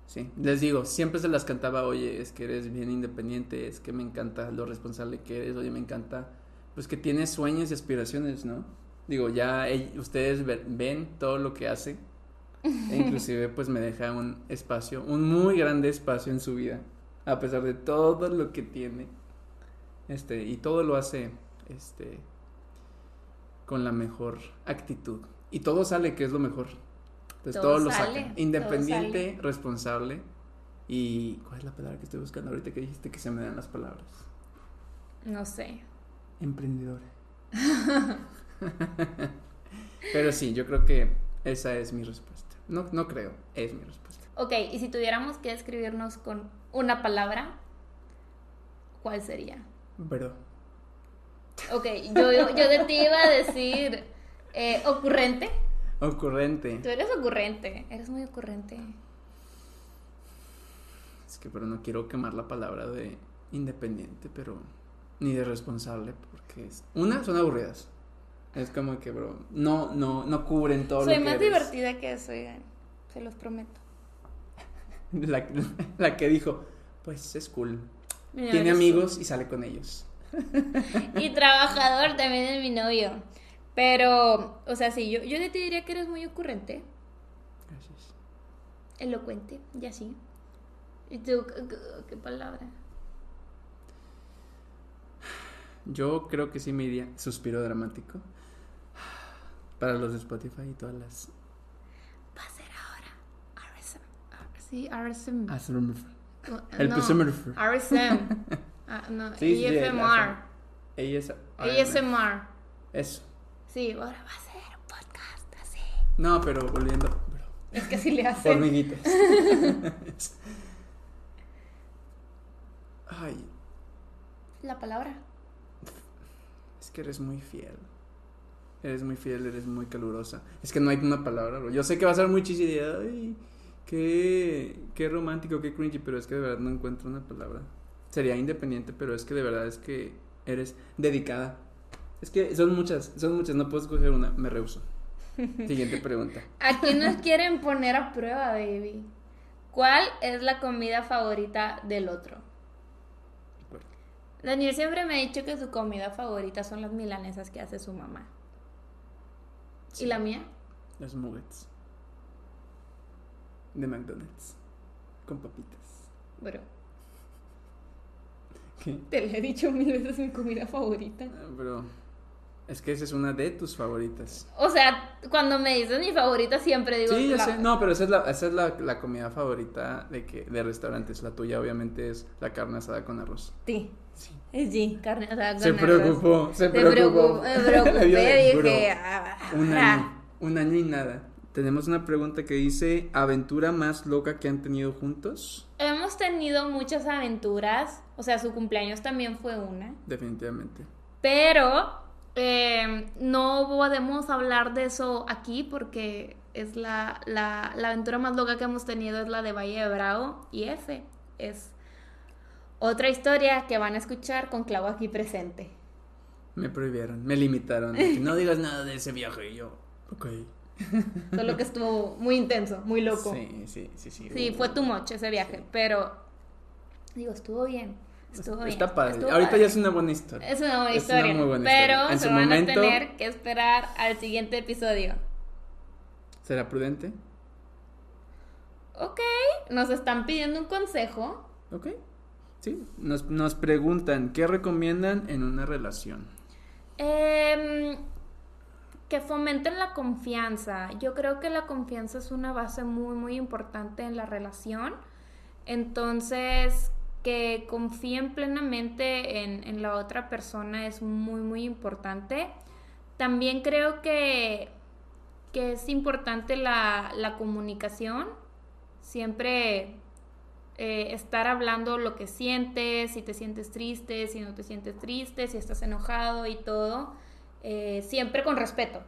sí, les digo, siempre se las cantaba, oye, es que eres bien independiente, es que me encanta lo responsable que eres, oye, me encanta, pues que tienes sueños y aspiraciones, ¿no? Digo, ya ustedes ven todo lo que hace, e inclusive pues me deja un espacio, un muy grande espacio en su vida a pesar de todo lo que tiene. Este, y todo lo hace este con la mejor actitud. Y todo sale, que es lo mejor. Entonces todo, lo saca. Independiente, responsable. Y ¿cuál es la palabra que estoy buscando ahorita que dijiste que se me dan las palabras? No sé. Emprendedora. Pero sí, yo creo que esa es mi respuesta. No, no creo, es mi respuesta. Ok, y si tuviéramos que escribirnos con una palabra, ¿cuál sería? Bro. Ok, yo, yo de ti iba a decir eh, ocurrente. Ocurrente. Tú eres ocurrente, eres muy ocurrente. Es que, pero no quiero quemar la palabra de independiente, pero ni de responsable, porque es. Una, son aburridas. Es como que, bro, no, no, no cubren todo Soy lo que más divertida que eso, se los prometo. La, la que dijo, pues es cool. Tiene amigos y sale con ellos. y trabajador también es mi novio. Pero, o sea, sí, yo, yo te diría que eres muy ocurrente. Gracias. Elocuente, ya sí. ¿Y tú qué palabra? Yo creo que sí me diría suspiro dramático. Para los de Spotify y todas las Sí, RSM. El no, RSM. Ah, no, AFMR. ASMR. Eso. Sí, ahora va a ser un podcast así. No, pero volviendo. es que así le hacen. Hormiguitas. Ay. La palabra. Es que eres muy fiel. Eres muy fiel, eres muy calurosa. Es que no hay una palabra, Yo sé que va a ser muy chis Ay Qué, qué romántico, qué cringy, pero es que de verdad no encuentro una palabra. Sería independiente, pero es que de verdad es que eres dedicada. Es que son muchas, son muchas, no puedo escoger una, me rehuso. Siguiente pregunta. ¿A quién nos quieren poner a prueba, baby? ¿Cuál es la comida favorita del otro? Daniel siempre me ha dicho que su comida favorita son las milanesas que hace su mamá. Sí. ¿Y la mía? Los nuggets. De McDonald's. Con papitas. Bro, ¿Qué? te lo he dicho mil veces mi comida favorita. Ah, Pero es que esa es una de tus favoritas. O sea, cuando me dices mi favorita siempre digo Sí, ya la- sé. No, pero esa es la, esa es la, la comida favorita de que de restaurantes. La tuya obviamente es la carne asada con arroz. Sí, Sí. G, carne asada con Se arroz. preocupó, se preocupó. me Le preocupé, bro, dije... ah, Un ah. año, un año y nada. Tenemos una pregunta que dice, ¿aventura más loca que han tenido juntos? Hemos tenido muchas aventuras, o sea, su cumpleaños también fue una, Definitivamente. pero eh, no podemos hablar de eso aquí porque es la, la, la aventura más loca que hemos tenido es la de Valle de Bravo y ese es otra historia que van a escuchar con Clau aquí presente. Me prohibieron, me limitaron. no digas nada de ese viaje. Y yo, ok. Solo que estuvo muy intenso, muy loco. Sí, sí, sí, sí. Sí, fue too much ese viaje, pero digo, estuvo bien. Estuvo bien. Está padre. estuvo Ahorita padre. ya es una buena historia. Es una buena Es una historia, muy buena pero historia. En se su van momento- a tener que esperar al siguiente episodio. ¿Será prudente? Ok, nos están pidiendo un consejo. Ok. Sí. Nos, nos preguntan, ¿qué recomiendan en una relación? Em, que fomenten la confianza. Yo creo que la confianza es una base muy, muy importante en la relación. Entonces, que confíen plenamente en, en la otra persona es muy, muy importante. También creo que, que es importante la, la comunicación. Siempre eh, estar hablando lo que sientes, si te sientes triste, si no te sientes triste, si estás enojado y todo, eh, siempre con respeto.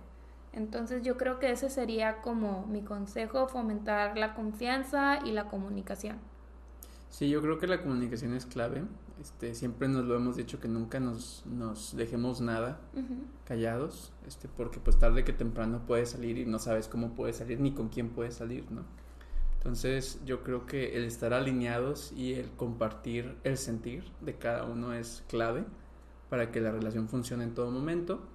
Entonces yo creo que ese sería como mi consejo, fomentar la confianza y la comunicación. Sí, yo creo que la comunicación es clave. Este, siempre nos lo hemos dicho que nunca nos, nos dejemos nada Ujú. callados, este, porque pues tarde que temprano puede salir y no sabes cómo puede salir ni con quién puede salir, ¿no? Entonces yo creo que el estar alineados y el compartir el sentir de cada uno es clave para que la relación funcione en todo momento.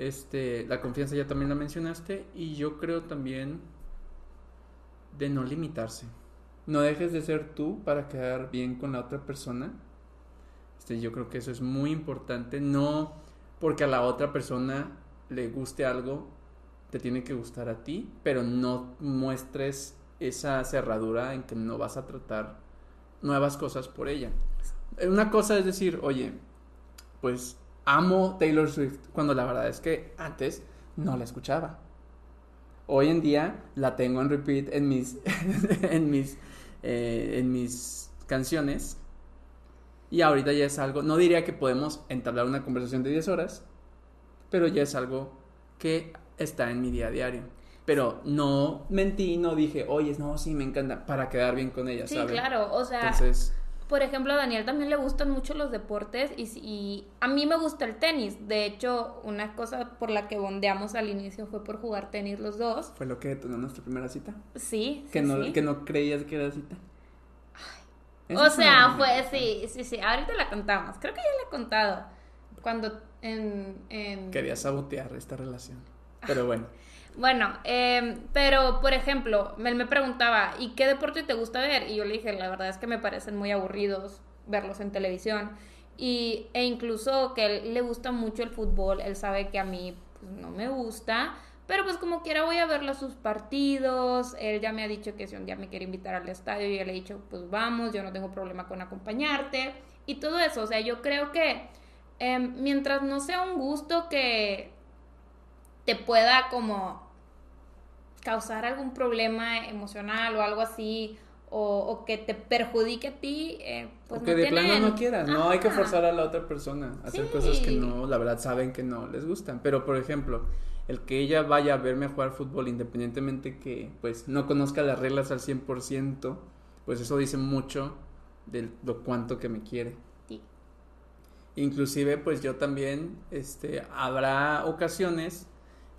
Este, la confianza ya también la mencionaste y yo creo también de no limitarse. No dejes de ser tú para quedar bien con la otra persona. Este, yo creo que eso es muy importante. No porque a la otra persona le guste algo, te tiene que gustar a ti, pero no muestres esa cerradura en que no vas a tratar nuevas cosas por ella. Una cosa es decir, oye, pues amo Taylor Swift, cuando la verdad es que antes no la escuchaba. Hoy en día la tengo en repeat en mis, en mis, eh, en mis canciones. Y ahorita ya es algo, no diría que podemos entablar una conversación de 10 horas, pero ya es algo que está en mi día a diario. Pero no mentí, no dije, oye, no, sí, me encanta, para quedar bien con ella, Sí, ¿saben? claro, o sea, Entonces, por ejemplo, a Daniel también le gustan mucho los deportes y, a mí me gusta el tenis. De hecho, una cosa por la que bondeamos al inicio fue por jugar tenis los dos. fue lo que detonó nuestra primera cita. Sí, Que sí, no, sí. que no creías que era cita. Esa O sea, fue, sí, sí, sí, ahorita la contamos. Creo que ya la he contado. Cuando en... en... Quería sabotear esta relación. Pero bueno, Bueno, eh, pero por ejemplo, él me preguntaba, ¿y qué deporte te gusta ver? Y yo le dije, la verdad es que me parecen muy aburridos verlos en televisión. Y, e incluso que a él le gusta mucho el fútbol, él sabe que a mí pues, no me gusta, pero pues como quiera voy a verlo sus partidos. Él ya me ha dicho que si un día me quiere invitar al estadio, yo le he dicho, pues vamos, yo no tengo problema con acompañarte. Y todo eso, o sea, yo creo que em, mientras no sea un gusto que te pueda como causar algún problema emocional o algo así, o, o que te perjudique a ti, eh, pues o que no de tienen- plano no quieras, no hay que Ajá. forzar a la otra persona a hacer Sí. cosas que no, la verdad saben que no les gustan. Pero por ejemplo, el que ella vaya a verme jugar fútbol independientemente que pues no conozca las reglas al 100%, pues eso dice mucho de lo cuánto que me quiere. Sí. Inclusive, pues yo también, este, habrá ocasiones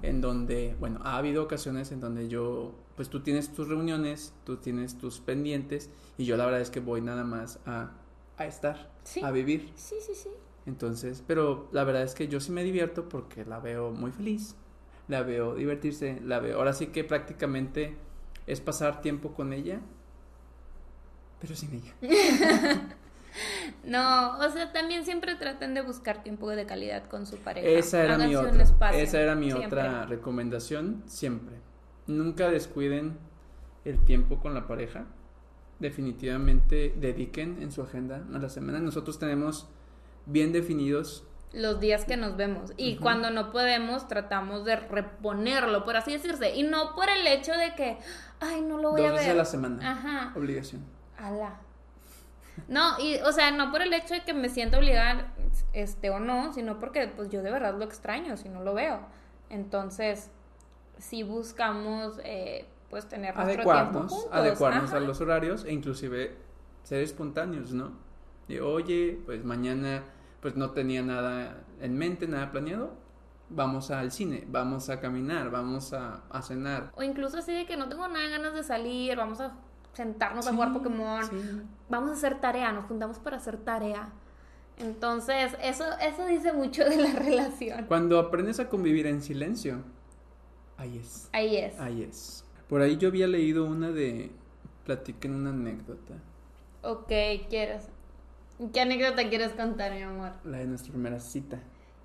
en donde, bueno, ha habido ocasiones en donde yo, pues tú tienes tus reuniones, tú tienes tus pendientes y yo la verdad es que voy nada más a a estar, Sí. a vivir. Sí, sí, sí. Entonces, pero la verdad es que yo sí me divierto porque la veo muy feliz, la veo divertirse, la veo. Ahora sí que prácticamente es pasar tiempo con ella, pero sin ella. No, o sea, también siempre traten de buscar tiempo de calidad con su pareja. Esa era mi Háganse otra. espacio, Esa era mi siempre. otra recomendación siempre. Nunca descuiden el tiempo con la pareja. Definitivamente dediquen en su agenda a la semana. Nosotros tenemos bien definidos Los días que nos vemos. Y cuando no podemos, tratamos de reponerlo, por así decirse. Y no por el hecho de que, ay, no lo voy dos a veces ver. a la semana. Ajá. Obligación. Ala. No, y, o sea, no por el hecho de que me sienta obligada, este, o no, sino porque, pues, yo de verdad lo extraño si no lo veo. Entonces, si buscamos, eh, pues, tener nuestro tiempo Adecuarnos, juntos. adecuarnos a los horarios e inclusive ser espontáneos, ¿no? De, oye, pues mañana pues no tenía nada en mente, nada planeado. Vamos al cine, vamos a caminar, vamos a, a cenar. O incluso así de que no tengo nada ganas de salir, vamos a sentarnos a jugar Pokémon, sí. vamos a hacer tarea, nos juntamos para hacer tarea. Entonces, eso, eso dice mucho de la relación. Cuando aprendes a convivir en silencio, ahí es, Ahí es. ahí es. Por ahí yo había leído una de, platiquen una anécdota, Ok, ¿quieres? ¿Qué anécdota quieres contar, mi amor? la de nuestra primera cita,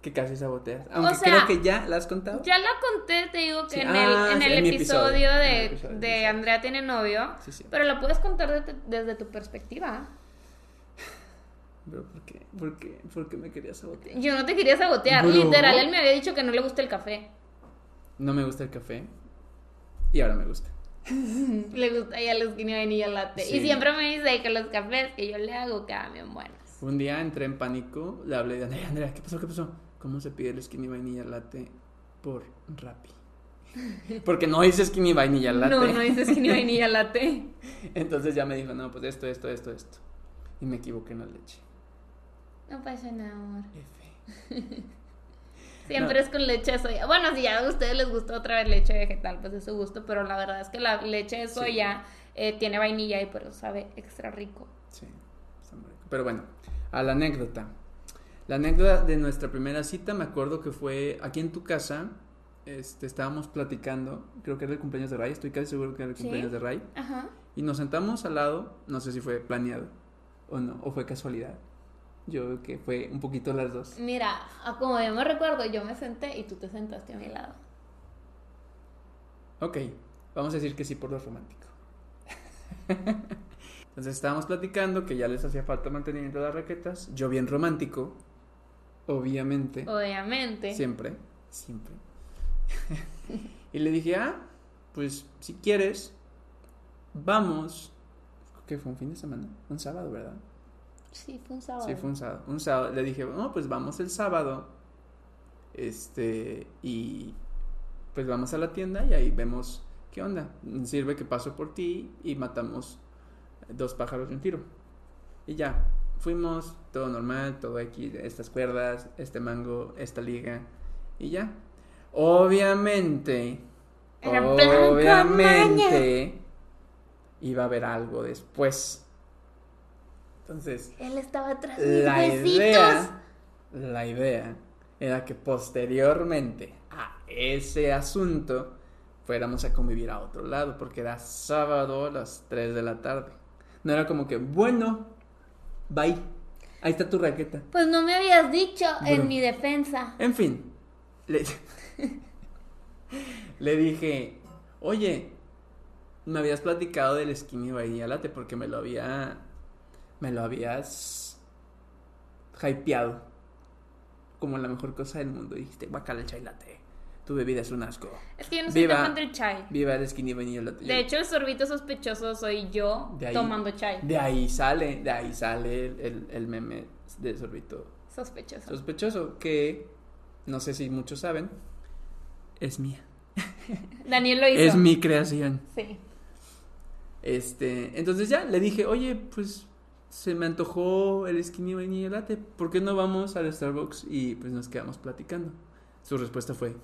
que casi saboteas. Aunque sea, creo que ya la has contado. Ya la conté, te digo que Sí, en ah, el, sí, el en episodio, episodio, de, el episodio, de sí. Andrea tiene novio, Sí, sí. pero la puedes contar de- desde tu perspectiva. Pero ¿por qué? ¿Por qué? ¿Por qué me querías sabotear? Yo no te quería sabotear, Bro. literal, él me había dicho que no le gusta el café. No me gusta el café. Y ahora me gusta. Le gusta ya los skinny vainilla latte. Y siempre me dice que los cafés que yo le hago quedan bien buenos. Un día entré en pánico, le hablé de Andrea, Andrea, ¿qué pasó? ¿Qué pasó? ¿Cómo se pide el skinny vainilla latte por Rappi? Porque no dice skinny vainilla latte. No, no dice skinny vainilla latte. Entonces ya me dijo, no, pues esto, esto, esto, esto. Y me equivoqué en la leche. No pasa nada, amor. F. Siempre No. es con leche de soya. Bueno, si ya a ustedes les gusta otra vez leche vegetal, pues es su gusto, pero la verdad es que la leche de Sí. soya eh, tiene vainilla y por eso sabe extra rico. Sí, está muy rico. Pero bueno, a la anécdota. La anécdota de nuestra primera cita, me acuerdo que fue aquí en tu casa. Este, estábamos platicando, creo que era el cumpleaños de Ray, estoy casi seguro que era el ¿Sí? cumpleaños de Ray. Ajá. Y nos sentamos al lado, no sé si fue planeado o no, o fue casualidad. Yo creo que fue un poquito las dos. Mira, a como yo me recuerdo, yo me senté y tú te sentaste a mi lado. Ok, vamos a decir que sí por lo romántico. Entonces estábamos platicando que ya les hacía falta mantenimiento de las raquetas. Yo bien romántico, obviamente. Obviamente. Siempre, siempre. y le dije, ah, pues si quieres, vamos. que fue un fin de semana? Un sábado, ¿verdad? Sí, fue un sábado. Sí, fue un sábado. Un sábado. Le dije, no, pues vamos el sábado. Este, y pues vamos a la tienda y ahí vemos qué onda. Sirve que paso por ti y matamos dos pájaros de un tiro. Y ya, fuimos, todo normal, todo aquí, estas cuerdas, este mango, esta liga, y ya. Obviamente, Era obviamente, iba a haber algo después. Entonces, Él estaba tras mis la huesitos. idea, la idea era que posteriormente a ese asunto fuéramos a convivir a otro lado, porque era sábado a las 3 de la tarde. No era como que, bueno, bye, ahí está tu raqueta. Pues no me habías dicho Bro. en mi defensa. En fin, le, le dije, oye, me habías platicado del skinny vainilla latte porque me lo había, me lo habías hypeado como la mejor cosa del mundo. Dijiste, guacala el chai latte, tu bebida es un asco. Es que yo no soy Viva. tan fan del chai. Viva el skinny vainilla latte. De hecho, el sorbito sospechoso soy yo ahí- tomando chai. de ahí sale, de ahí sale el, el- el meme de sorbito Sospechoso. sospechoso que, no sé si muchos saben, es mía. Daniel lo hizo. Es mi creación. Sí. Este, entonces ya le dije, oye, pues se me antojó el skinny vainilla latte, ¿por qué no vamos al Starbucks y pues nos quedamos platicando? Su respuesta fue,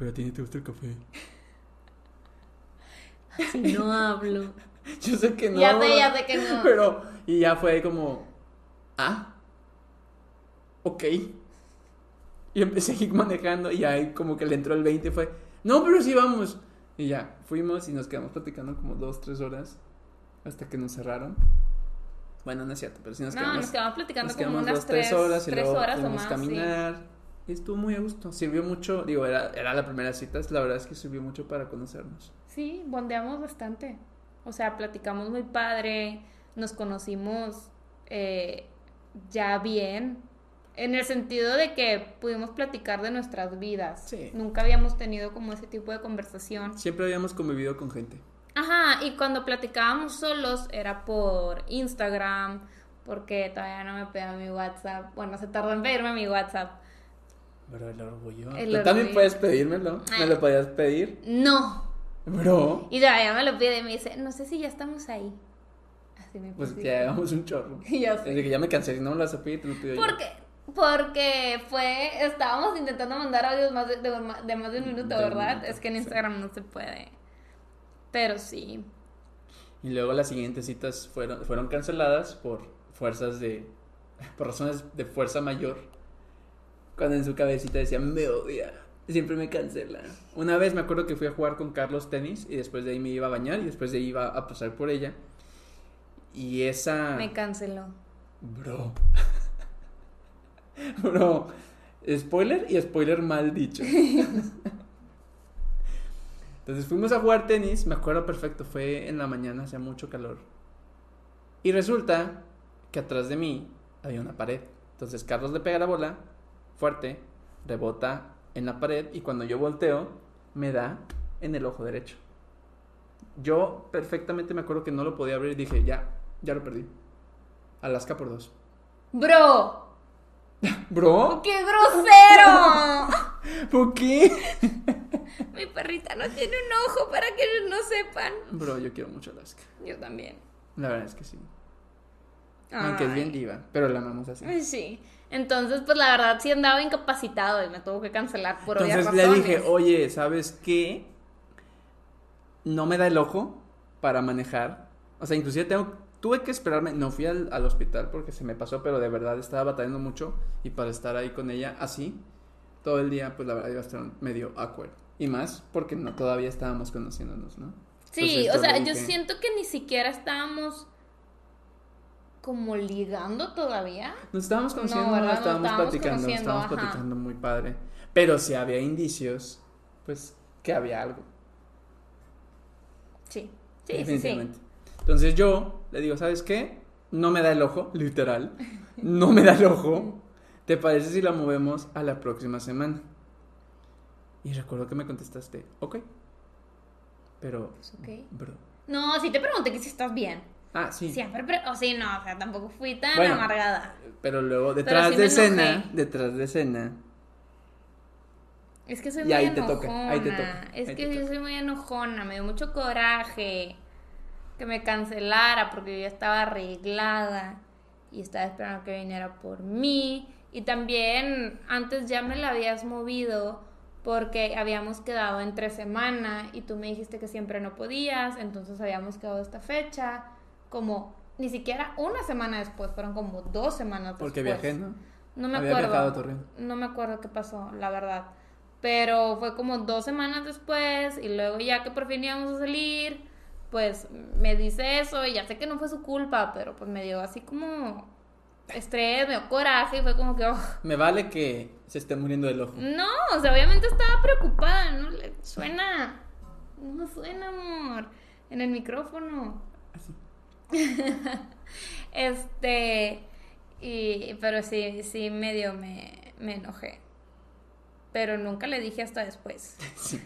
pero a ti no te gusta el café. Si no hablo. Yo sé que no. Ya sé, ya sé que no. Pero, y ya fue como, ah, ok. Y empecé a ir manejando y ahí como que le entró el 20 y fue, no, pero sí vamos. Y ya, fuimos y nos quedamos platicando como dos, tres horas hasta que nos cerraron. Bueno, no es cierto, pero sí nos No, quedamos. nos quedamos platicando nos como quedamos unas dos, tres tres, horas y tres luego horas o más. caminar. Y estuvo muy a gusto. Sirvió mucho, digo, era, era la primera cita, la verdad es que sirvió mucho para conocernos. Sí. sí, bondeamos bastante. O sea, platicamos muy padre, nos conocimos eh, ya bien. En el sentido de que pudimos platicar de nuestras vidas. Sí. Nunca habíamos tenido como ese tipo de conversación. Siempre habíamos convivido con gente. Ajá, y cuando platicábamos solos era por Instagram, porque todavía no me pedía mi WhatsApp. Bueno, se tardó en pedirme mi WhatsApp. Bro, el orgullo. El Tú también puedes pedírmelo. ¿Me Ah. lo podías pedir? No. Bro. Y todavía me lo pide y me dice, no sé si ya estamos ahí. Así me Pues que hagamos un chorro. Ya sé. Desde que ya me cansé, si no me lo vas a pedir, te lo pido yo. Porque, porque fue, estábamos intentando mandar audios más de, de- de más de un minuto, De un ¿verdad? minuto, es que en sí. Instagram no se puede. Pero sí. Y luego las siguientes citas fueron, fueron canceladas por fuerzas de. por razones de fuerza mayor. Cuando en su cabecita decía, me odia. Siempre me cancela. Una vez me acuerdo que fui a jugar con Carlos tenis y después de ahí me iba a bañar y después de ahí iba a pasar por ella. Y esa. Me canceló. Bro. Bro. Spoiler y spoiler mal dicho. Entonces fuimos a jugar tenis, me acuerdo perfecto, fue en la mañana, hacía mucho calor. Y resulta que atrás de mí había una pared. Entonces Carlos le pega la bola fuerte, rebota en la pared y cuando yo volteo me da en el ojo derecho. Yo perfectamente me acuerdo que no lo podía abrir y dije, ya, ya lo perdí. Alaska por dos. ¡Bro! Bro, ¡Qué grosero! ¿por qué? Mi perrita no tiene un ojo para que no sepan. Bro, yo quiero mucho Alaska. Yo también. La verdad es que sí. Aunque es bien diva, pero la amamos así. Ay, Sí. Entonces, pues la verdad sí andaba incapacitado y me tuvo que cancelar por obvias Entonces le dije, oye, ¿sabes qué? No me da el ojo para manejar. O sea, inclusive tengo, tuve que esperarme. No fui al, al hospital porque se me pasó, pero de verdad estaba batallando mucho. Y para estar ahí con ella así, todo el día, pues la verdad iba a estar medio awkward. Y más porque no todavía estábamos conociéndonos, ¿no? Sí, Entonces, o sea, yo siento que ni siquiera estábamos como ligando todavía. Nos estábamos conociendo, No, estábamos estábamos platicando, conociendo, estábamos ajá. platicando muy padre. Pero si había indicios, pues que había algo. Sí, sí, sí, sí. definitivamente. Entonces yo le digo, ¿sabes qué? No me da el ojo, literal. No me da el ojo. ¿Te parece si la movemos a la próxima semana? Y recuerdo que me contestaste, ok. Pero, Pues, ok. bro. No, sí te pregunté que si estás bien. Ah, sí. Siempre, pre- o sí, no, o sea, tampoco fui tan Bueno. amargada. Pero luego, detrás sí de escena, detrás de escena, Es que soy Y muy ahí te enojona. toca, ahí te toca, Es ahí que te yo toca. soy muy enojona, me dio mucho coraje que me cancelara porque yo ya estaba arreglada y estaba esperando que viniera por mí. Y también antes ya me la habías movido porque habíamos quedado entre semana y tú me dijiste que siempre no podías, entonces habíamos quedado esta fecha como ni siquiera una semana después, fueron como dos semanas porque después. viajé, ¿no? No me Había acuerdo. viajado a Torreón. No me acuerdo qué pasó, la verdad. Pero fue como dos semanas después y luego ya que por fin íbamos a salir, pues me dice eso y ya sé que no fue su culpa, pero pues me dio así como estrés, me dio coraje y fue como que, oh, Me vale que se esté muriendo del ojo. no, o sea, obviamente estaba preocupada, no le suena, no suena, amor, en el micrófono. Así. Este, y, pero sí, sí, medio me, me enojé. Pero nunca le dije hasta después. Sí.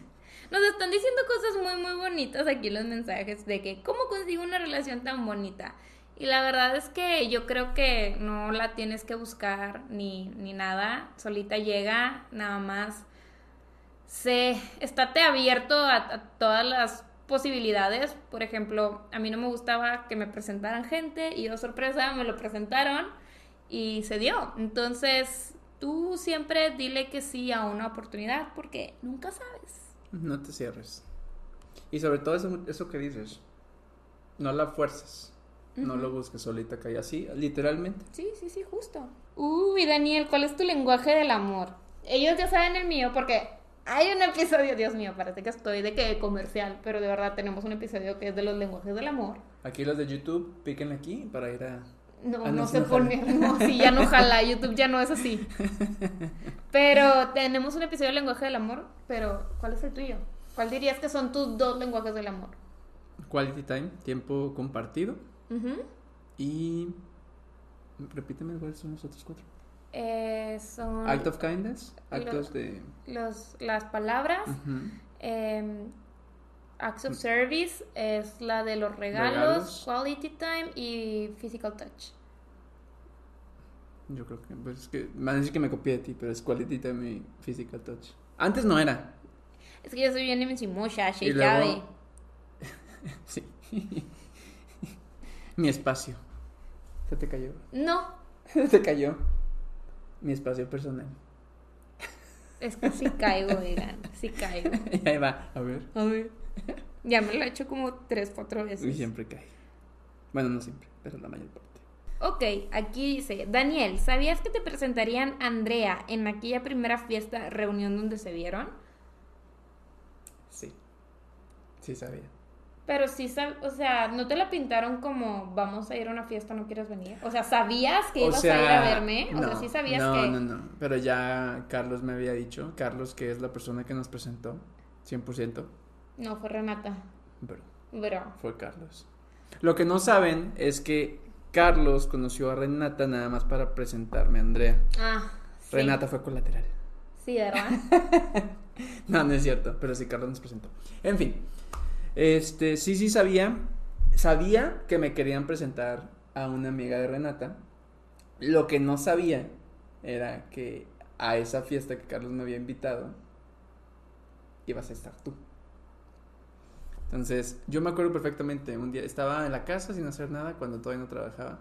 Nos están diciendo cosas muy, muy bonitas aquí los mensajes de que cómo consigo una relación tan bonita. Y la verdad es que yo creo que no la tienes que buscar ni, ni nada. Solita llega, nada más. Sé, estate abierto a, a todas las posibilidades. Por ejemplo, a mí no me gustaba que me presentaran gente y, oh sorpresa, me lo presentaron y se dio. Entonces, tú siempre dile que sí a una oportunidad porque nunca sabes. No te cierres. Y sobre todo eso, eso que dices, no la fuerzas. No lo busques solita cae así, literalmente. Sí, sí, sí, justo. Uy, Daniel, ¿cuál es tu lenguaje del amor? Ellos ya saben el mío porque hay un episodio, Dios mío, parece que estoy de que comercial, pero de verdad tenemos un episodio que es de los lenguajes del amor. Aquí los de YouTube, piquen aquí para ir a... No, Ah, no, se pone, no, sí, ya no jala, YouTube ya no es así. Pero tenemos un episodio de lenguaje del amor, pero ¿cuál es el tuyo? ¿Cuál dirías que son tus dos lenguajes del amor? Quality time, tiempo compartido. Y... Repíteme cuáles son los otros cuatro. Eh, son Act of kindness, actos de... los, las palabras. Ujú. Em, acts of service es la de los regalos, Regalos. quality time y physical touch. Yo creo que, pues es que, me van a decir que me copié de ti, pero es quality time y physical touch. Antes no era. Es que yo soy bien mucha, Y luego- Sí. Mi espacio. Se te cayó. No, Se te cayó. Mi espacio personal. es que sí caigo, digan, sí caigo. Y ahí va. A ver. A ver. Ya me lo he hecho como tres, cuatro Y veces. siempre cae. Bueno, no siempre, pero la mayor parte. Ok, aquí dice, Daniel, ¿sabías que te presentarían Andrea en aquella primera fiesta, reunión donde se vieron? Sí. Sí sabía. Pero sí, o sea, no te la pintaron como vamos a ir a una fiesta, no quieres venir. O sea, ¿sabías que ibas a ir a verme? O sea, no, sí sabías no, que... No, no, Pero ya Carlos me había dicho, Carlos que es la persona que nos presentó, 100%, No, fue Renata. pero Bro. fue Carlos. Lo que no saben es que Carlos conoció a Renata nada más para presentarme a Andrea. Ah, sí. Renata fue colateral. Sí, ¿verdad? No, no es cierto, pero sí Carlos nos presentó. En fin, este, sí, sí sabía, sabía que me querían presentar a una amiga de Renata. Lo que no sabía era que a esa fiesta que Carlos me había invitado ibas a estar tú. Entonces, yo me acuerdo perfectamente, un día estaba en la casa sin hacer nada cuando todavía no trabajaba.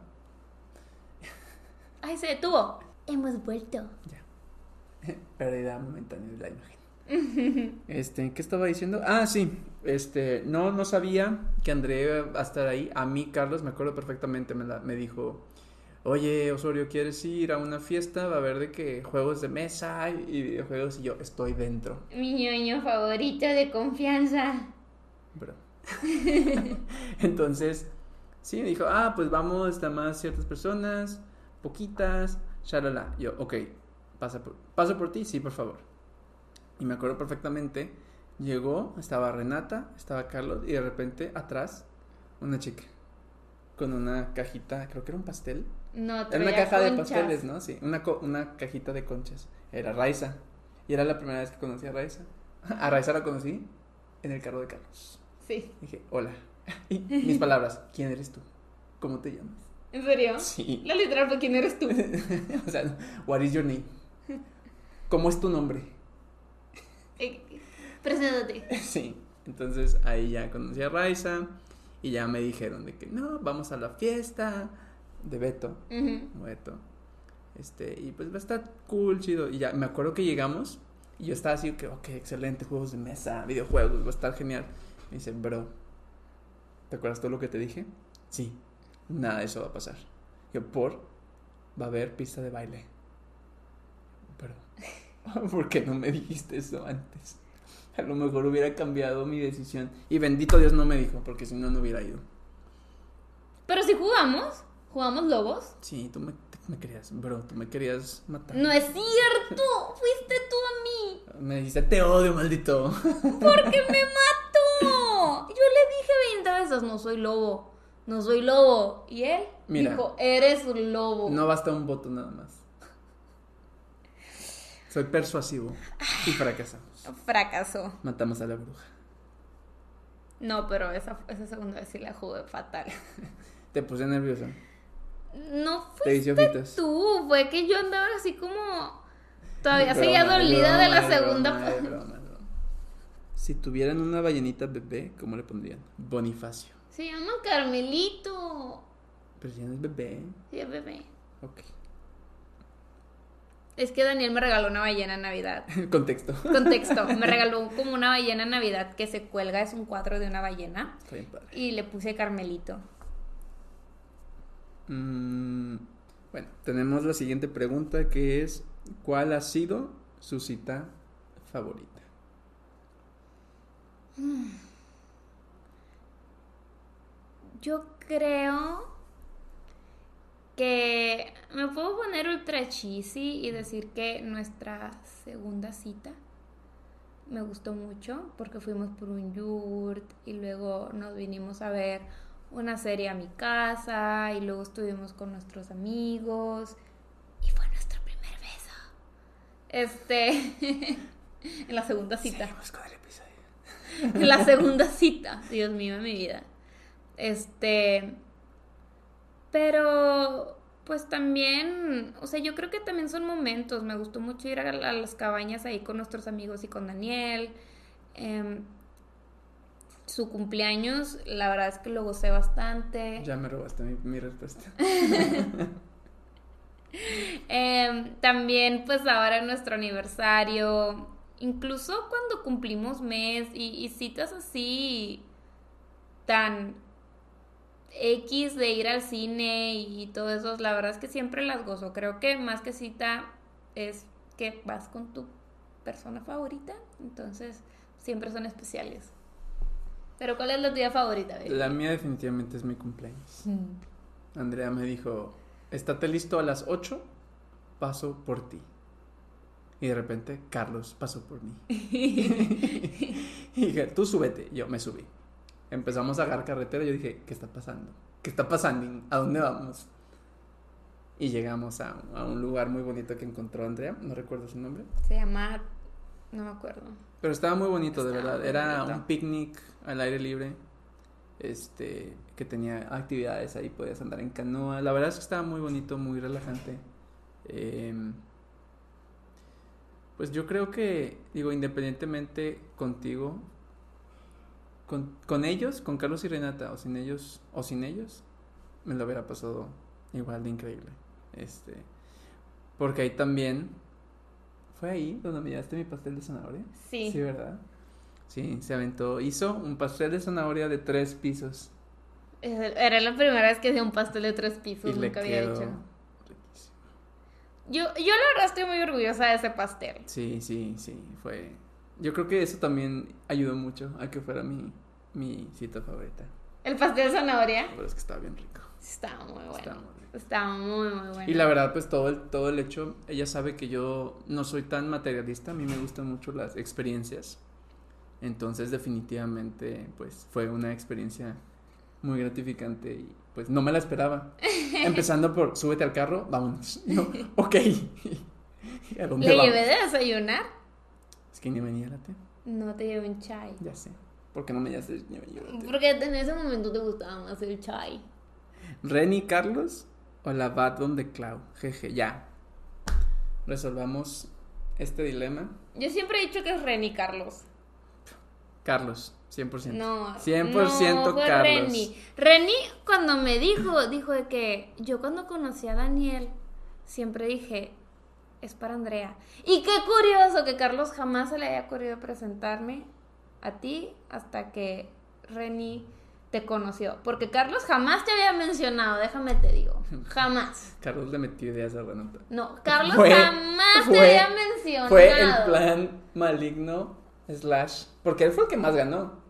Ay, se detuvo. Hemos vuelto. Ya. Pérdida momentánea de la imagen. Este, ¿qué estaba diciendo? Ah, sí. Este, no, no sabía que André iba a estar ahí. A mí, Carlos, me acuerdo perfectamente, me, la- me dijo, oye, Osorio, ¿quieres ir a una fiesta? Va a haber de que juegos de mesa y y videojuegos. Y yo, estoy dentro, Mi ñoño favorito de confianza. bro. Entonces, sí, me dijo, ah, pues vamos, están más ciertas personas, poquitas, shalala. Yo, ok, pasa por, paso por ti, sí, por favor. Y me acuerdo perfectamente, llegó, estaba Renata, estaba Carlos, y de repente atrás, una chica, con una cajita, creo que era un pastel. No, Era una caja de pasteles, ¿no? Sí, una, co- una cajita de conchas. Era Raiza. Y era la primera vez que conocí a Raiza. A Raiza la conocí en el carro de Carlos. Sí. Dije, hola. Y mis palabras, ¿quién eres tú? ¿Cómo te llamas? ¿En serio? Sí. La literal fue quién eres tú. o sea, what is your name? ¿Cómo es tu nombre? Preséntate. Sí. Entonces ahí ya conocí a Raiza y ya me dijeron de que no, vamos a la fiesta de Beto. Beto. Este, y pues va a estar cool, chido. Y ya me acuerdo que llegamos y yo estaba así que, ok, excelente, juegos de mesa, videojuegos, va a estar genial. Me dice, bro, ¿te acuerdas todo lo que te dije? Sí, nada de eso va a pasar. Yo, por, va a haber pista de baile. Pero, ¿por qué no me dijiste eso antes? A lo mejor hubiera cambiado mi decisión. Y bendito Dios no me dijo, porque si no, no hubiera ido. Pero si jugamos, jugamos lobos. Sí, tú me, me querías, bro, tú me querías matar. No es cierto. Fuiste tú a mí. Me dijiste, te odio, maldito. Porque me mató. Yo le dije 20 veces, no soy lobo. No soy lobo. Y él Mira. dijo, eres un lobo. No basta un voto nada más. Soy persuasivo y fracasamos. Fracasó. Matamos a la bruja. No, pero esa, esa segunda vez sí la jugué fatal. Te puse nerviosa. No Te fuiste ojitos. tú, fue que yo andaba así como... Todavía Broma, seguía dolida de la segunda... broma. Si tuvieran una ballenita bebé, ¿cómo le pondrían? Bonifacio. Se llama Carmelito. Pero si no es bebé. Sí, es bebé. Ok. Es que Daniel me regaló una ballena en Navidad. Contexto. Contexto, me regaló como una ballena en Navidad que se cuelga, es un cuadro de una ballena. Está bien padre. Y le puse Carmelito. Mm, bueno, tenemos la siguiente pregunta que es, ¿cuál ha sido su cita favorita? Yo creo que me puedo poner ultra cheesy y decir que nuestra segunda cita me gustó mucho porque fuimos por un yurt y luego nos vinimos a ver una serie a mi casa y luego estuvimos con nuestros amigos y fue nuestro primer beso. Este, en la segunda cita. en la segunda cita, Dios mío, mi vida. Este, pero pues también, o sea, yo creo que también son momentos. Me gustó mucho ir a, las cabañas ahí con nuestros amigos y con Daniel. Em, su cumpleaños, la verdad es que lo gocé bastante. Ya me robaste mi, respuesta. Em, también, pues ahora nuestro aniversario, incluso cuando cumplimos mes y citas así tan X de ir al cine y todo eso, la verdad es que siempre las gozo. Creo que más que cita es que vas con tu persona favorita, entonces siempre son especiales. Pero ¿cuál es la tuya favorita? La mía definitivamente es mi cumpleaños. Mm. Andrea me dijo, estate listo a las 8, paso por ti. Y de repente Carlos pasó por mí. y dije, tú súbete. Yo me subí empezamos a agarrar carretera y yo dije, ¿qué está pasando? ¿Qué está pasando? ¿A dónde vamos? Y llegamos a, un lugar muy bonito que encontró Andrea, no recuerdo su nombre. Se llama, no me acuerdo. Pero estaba muy bonito, de verdad. Era un picnic al aire libre, este, que tenía actividades ahí, podías andar en canoa. La verdad es que estaba muy bonito, muy relajante. Em, pues yo creo que, digo, independientemente contigo, con, ellos, con Carlos y Renata, o sin ellos, o sin ellos, me lo hubiera pasado igual de increíble. Este, porque ahí también, ¿fue ahí donde me llevaste mi pastel de zanahoria? Sí. Sí, ¿verdad? Sí, se aventó, hizo un pastel de zanahoria de tres pisos. Era la primera vez que hacía un pastel de tres pisos, nunca había hecho. Yo, yo la verdad estoy muy orgullosa de ese pastel. Sí, sí, sí, fue... Yo creo que eso también ayudó mucho a que fuera mi, mi cita favorita. ¿El pastel de zanahoria? Pero es que estaba bien rico. Estaba muy bueno. Estaba muy, muy, bueno. Y la verdad, pues todo el, todo el hecho, ella sabe que yo no soy tan materialista, a mí me gustan mucho las experiencias. Entonces, definitivamente, pues fue una experiencia muy gratificante y pues no me la esperaba. Empezando por, súbete al carro, vámonos. yo, ok. ¿Le llevé de desayunar? Es que ni venía la té. No te llevé un chai. Ya sé. ¿Por qué no me llamas Porque en ese momento te gustaba más el chai. ¿Reni Carlos o la Batman de Clau? Jeje, ya. Resolvamos este dilema. Yo siempre he dicho que es Reni Carlos. Carlos, 100%. No, 100% no, fue Carlos. Reni. Reni cuando me dijo, dijo de que yo cuando conocí a Daniel, siempre dije, es para Andrea. Y qué curioso que Carlos jamás se le haya ocurrido presentarme a ti hasta que Reni te conoció. Porque Carlos jamás te había mencionado, déjame te digo. Jamás. Carlos le metió ideas a Renata. No, Carlos jamás te había mencionado. Fue el plan maligno, slash. Porque él fue el que más ganó.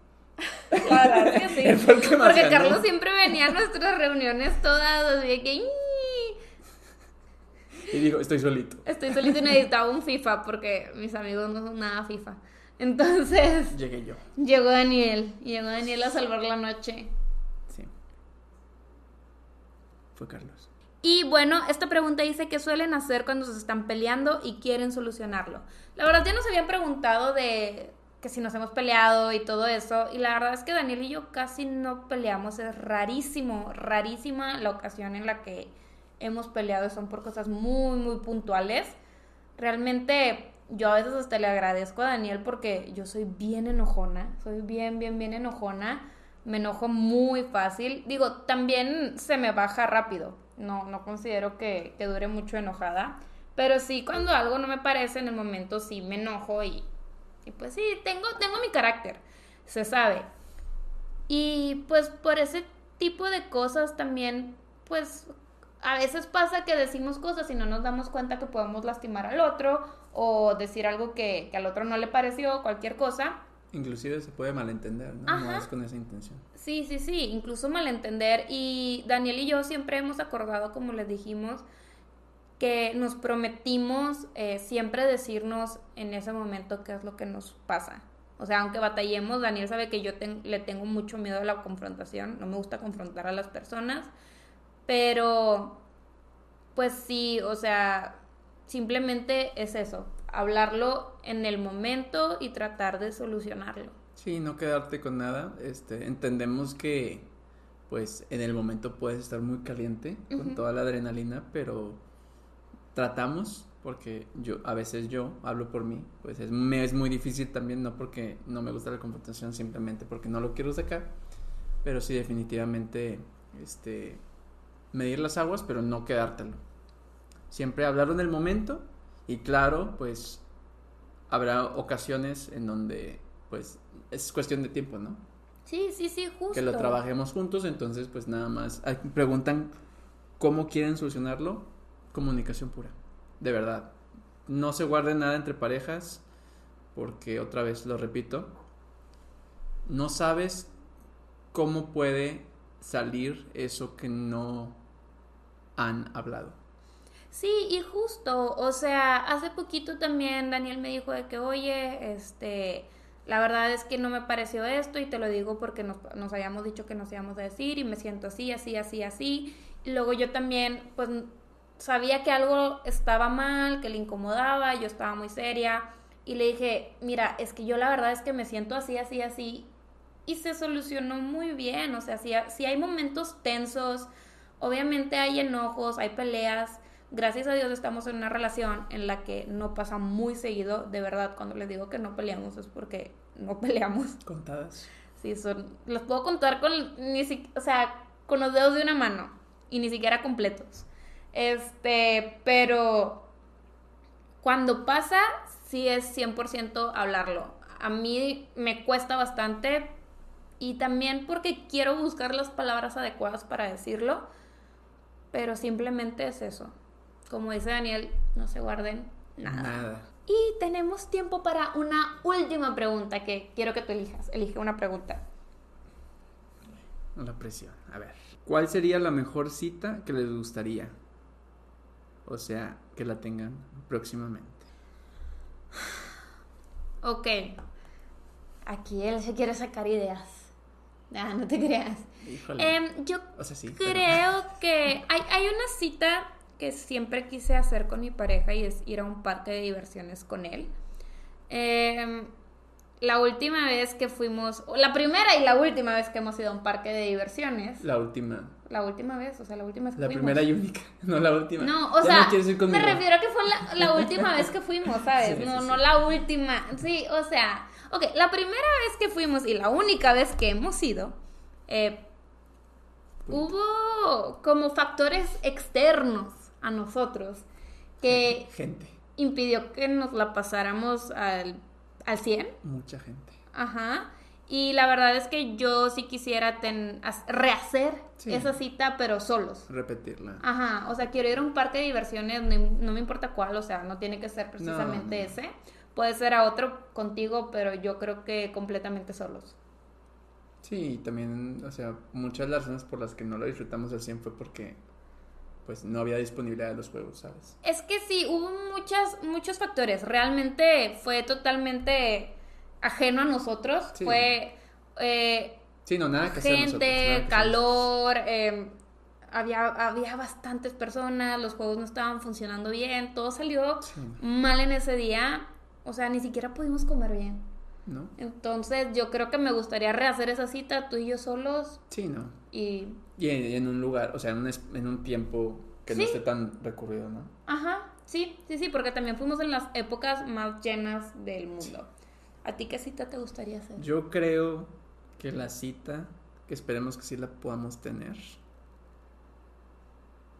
Claro, que sí. él fue el que más porque Carlos siempre venía a nuestras reuniones todas de que. Y digo, estoy solito. Estoy solito y necesitaba un FIFA porque mis amigos no son nada FIFA. Entonces. Llegué yo. Llegó Daniel. Llegó Daniel a salvar la noche. Sí. Fue Carlos. Y bueno, esta pregunta dice qué suelen hacer cuando se están peleando y quieren solucionarlo. La verdad ya nos habían preguntado de que si nos hemos peleado y todo eso. Y la verdad es que Daniel y yo casi no peleamos. Es rarísimo, rarísima la ocasión en la que hemos peleado. Son por cosas muy, muy puntuales. Realmente yo a veces hasta le agradezco a Daniel porque yo soy bien enojona, soy bien, bien, bien enojona, me enojo muy fácil. Digo, también se me baja rápido, no, no considero que, que dure mucho enojada, pero sí cuando algo no me parece en el momento sí me enojo y, y pues sí, tengo, tengo mi carácter, se sabe. Y pues por ese tipo de cosas también, pues a veces pasa que decimos cosas y no nos damos cuenta que podemos lastimar al otro o decir algo que, que al otro no le pareció, cualquier cosa. Inclusive se puede malentender, ¿no? No es con esa intención. Sí, sí, sí, incluso malentender. Y Daniel y yo siempre hemos acordado, como les dijimos, que nos prometimos eh, siempre decirnos en ese momento qué es lo que nos pasa. O sea, aunque batallemos, Daniel sabe que yo le tengo mucho miedo a la confrontación, no me gusta confrontar a las personas, pero pues sí, o sea, simplemente es eso, hablarlo en el momento y tratar de solucionarlo. Sí, no quedarte con nada. Este, entendemos que pues en el momento puedes estar muy caliente con toda la adrenalina, pero tratamos porque yo a veces yo hablo por mí, pues es, me es muy difícil también no porque no me gusta la confrontación, simplemente porque no lo quiero sacar, pero sí definitivamente este medir las aguas, pero no quedártelo. Siempre hablarlo en el momento y claro, pues habrá ocasiones en donde pues es cuestión de tiempo, ¿no? Sí, sí, sí, justo. Que lo trabajemos juntos, entonces pues nada más. Preguntan cómo quieren solucionarlo. Comunicación pura. De verdad. No se guarden nada entre parejas porque otra vez lo repito. No sabes cómo puede salir eso que no han hablado. Sí, y justo, o sea, hace poquito también Daniel me dijo de que, oye, este, la verdad es que no me pareció esto y te lo digo porque nos, nos habíamos dicho que nos íbamos a decir y me siento así, así, así, así. Y luego yo también, pues, sabía que algo estaba mal, que le incomodaba, yo estaba muy seria y le dije, mira, es que yo la verdad es que me siento así, así, así. Y se solucionó muy bien, o sea, si, si hay momentos tensos, obviamente hay enojos, hay peleas, gracias a Dios estamos en una relación en la que no pasa muy seguido, de verdad, cuando les digo que no peleamos es porque no peleamos. Contadas. Sí, son, los puedo contar con, ni o sea, con los dedos de una mano y ni siquiera completos. Este, pero cuando pasa, sí es 100% hablarlo. A mí me cuesta bastante y también porque quiero buscar las palabras adecuadas para decirlo, pero simplemente es eso como dice Daniel, no se guarden nada. Y tenemos tiempo para una última pregunta que quiero que tú elijas. Elige una pregunta. La presión. A ver. ¿Cuál sería la mejor cita que les gustaría? O sea, que la tengan próximamente. Ok. Aquí él se quiere sacar ideas. Ah, no te creas. Em, yo creo que hay, hay una cita que siempre quise hacer con mi pareja y es ir a un parque de diversiones con él. Em, la última vez que fuimos, la primera y la última vez que hemos ido a un parque de diversiones. La última. La última vez, o sea, la última vez que la primera y única, no la última. No, o sea, me refiero a que fue la, última vez que fuimos, ¿sabes? no, no la última. Sí, o sea, ok, la primera vez que fuimos y la única vez que hemos ido, eh, hubo como factores externos a nosotros que gente. impidió que nos la pasáramos al, al 100. Mucha gente. Ajá. Y la verdad es que yo sí quisiera rehacer esa cita, pero solos. Repetirla. Ajá, o sea, quiero ir a un parque de diversiones, no, me importa cuál, o sea, no tiene que ser precisamente ese. Puede ser a otro contigo, pero yo creo que completamente solos. Sí, también, o sea, muchas de las razones por las que no lo disfrutamos al 100 fue porque pues no había disponibilidad de los juegos, ¿sabes? Es que sí, hubo muchas, muchos factores. Realmente fue totalmente ajeno a nosotros. Fue... Eh, sí, no, nada que Gente, calor, em, había, había bastantes personas, los juegos no estaban funcionando bien, todo salió mal en ese día. O sea, ni siquiera pudimos comer bien. ¿No? Entonces, yo creo que me gustaría rehacer esa cita, tú y yo solos. Sí, ¿no? Y y en, un lugar, o sea, en un, en un tiempo que no esté tan recurrido, ¿no? Ajá, sí, sí, sí, porque también fuimos en las épocas más llenas del mundo. ¿A ti qué cita te gustaría hacer? Yo creo que la cita, que esperemos que sí la podamos tener,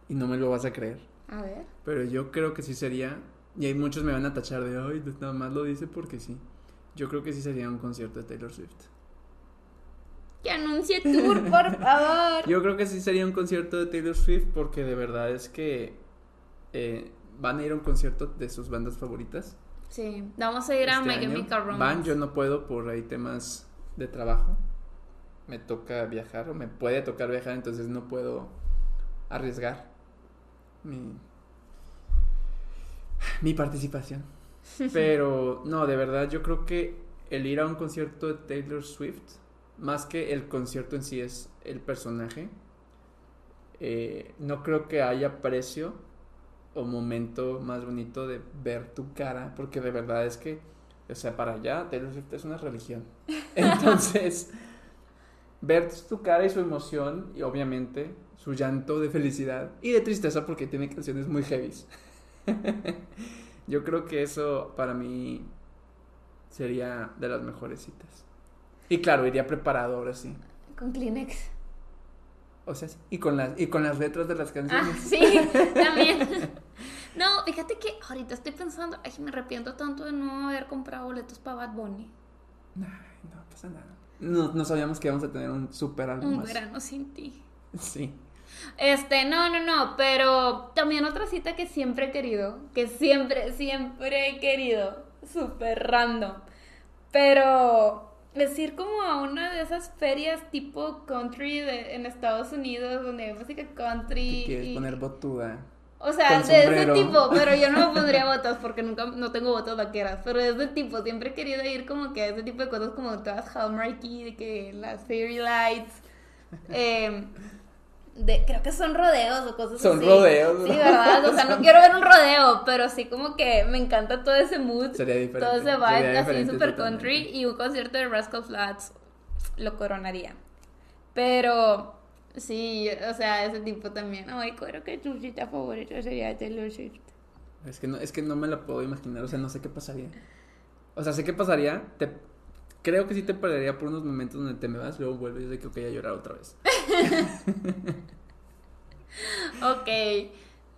y no me lo vas a creer. A ver. Pero yo creo que sí sería, y hay muchos me van a tachar de, ay, nada más lo dice porque sí. Yo creo que sí sería un concierto de Taylor Swift. Que anuncie tour, por favor. Yo creo que sí sería un concierto de Taylor Swift porque de verdad es que eh, van a ir a un concierto de sus bandas favoritas. Sí, vamos a ir a este My año. Chemical Romance. Van, yo no puedo por ahí temas de trabajo. Me toca viajar o me puede tocar viajar, entonces no puedo arriesgar mi, mi participación. Pero no, de verdad yo creo que el ir a un concierto de Taylor Swift, más que el concierto en sí es el personaje, eh, no creo que haya precio o momento más bonito de ver tu cara, porque de verdad es que, o sea, para allá Taylor Swift es una religión. Entonces, ver tu cara y su emoción y obviamente su llanto de felicidad y de tristeza porque tiene canciones muy heavies. Yo creo que eso para mí sería de las mejores citas. Y claro, iría preparado ahora sí. Con Kleenex. O sea, sí, y con las y con las letras de las Ah, canciones. sí, también. No, fíjate que ahorita estoy pensando, ay, me arrepiento tanto de no haber comprado boletos para Bad Bunny. Ay, no pasa nada. No, no sabíamos que íbamos a tener un super álbum Un más. verano sin ti. Sí. Este, no, no, no, pero también otra cita que siempre he querido, que siempre, siempre he querido, súper random, pero es ir como a una de esas ferias tipo country de, en Estados Unidos, donde hay música country. ¿Qué quieres y- poner botuda? O sea, de ese tipo, pero yo no me pondría botas porque nunca, no tengo botas vaqueras, pero de ese tipo, siempre he querido ir como que a ese tipo de cosas como todas Hallmarky, de que las fairy lights, eh, de, creo que son rodeos o cosas Son así. rodeos, Sí. ¿verdad? O sea, no quiero ver un rodeo, pero sí como que me encanta todo ese mood, Sería diferente. todo ese vibe así super country y un concierto de Rascal Flats lo coronaría. Pero sí, o sea, ese tipo también. Ay, creo que tu cita favorita sería Taylor Swift. Es que no, es que no me la puedo imaginar, o sea, no sé qué pasaría. O sea, sé qué pasaría, te creo que sí te perdería por unos momentos donde te me vas, luego vuelves y de que ok, a llorar otra vez. Ok.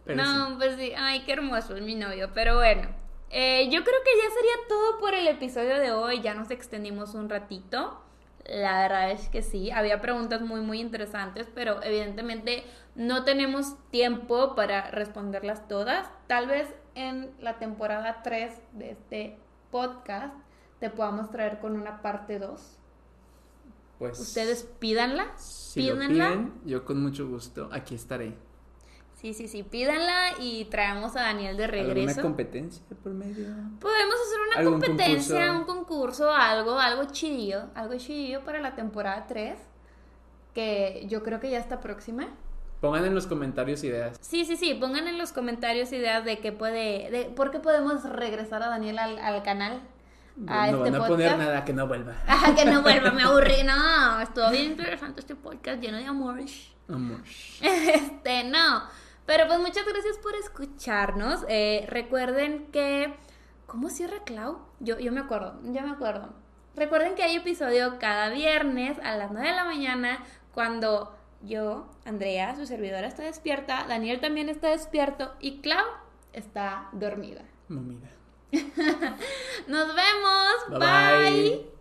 Pero no, pues sí. Ay, qué hermoso es mi novio. Pero bueno, eh, yo creo que ya sería todo por el episodio de hoy. Ya nos extendimos un ratito. La verdad es que sí. Había preguntas muy, muy interesantes, pero evidentemente no tenemos tiempo para responderlas todas. Tal vez en la temporada 3 de este podcast te podamos traer con una parte 2. Pues Ustedes pídanla. si lo pídanla. piden, yo con mucho gusto aquí estaré. Sí, sí, sí, pídanla y traemos a Daniel de ¿Alguna regreso. competencia por medio? Podemos hacer una ¿Algún competencia, concurso? un concurso, algo, algo chidillo, algo chidillo para la temporada 3, que yo creo que ya está próxima. Pongan en los comentarios ideas. Sí, sí, sí, pongan en los comentarios ideas de qué puede, de por qué podemos regresar a Daniel al, al canal, a no este podcast. poner nada que no vuelva. Ajá, que no vuelva, me aburrí, no, estuvo bien interesante este podcast lleno de amor. Amor. Este, no. Pero pues muchas gracias por escucharnos. Eh, recuerden que. ¿Cómo cierra Clau? Yo, yo me acuerdo, yo me acuerdo. Recuerden que hay episodio cada viernes a las 9 de la mañana cuando yo, Andrea, su servidora, está despierta, Daniel también está despierto y Clau está dormida. Mamida. Nos vemos. Bye, bye. bye.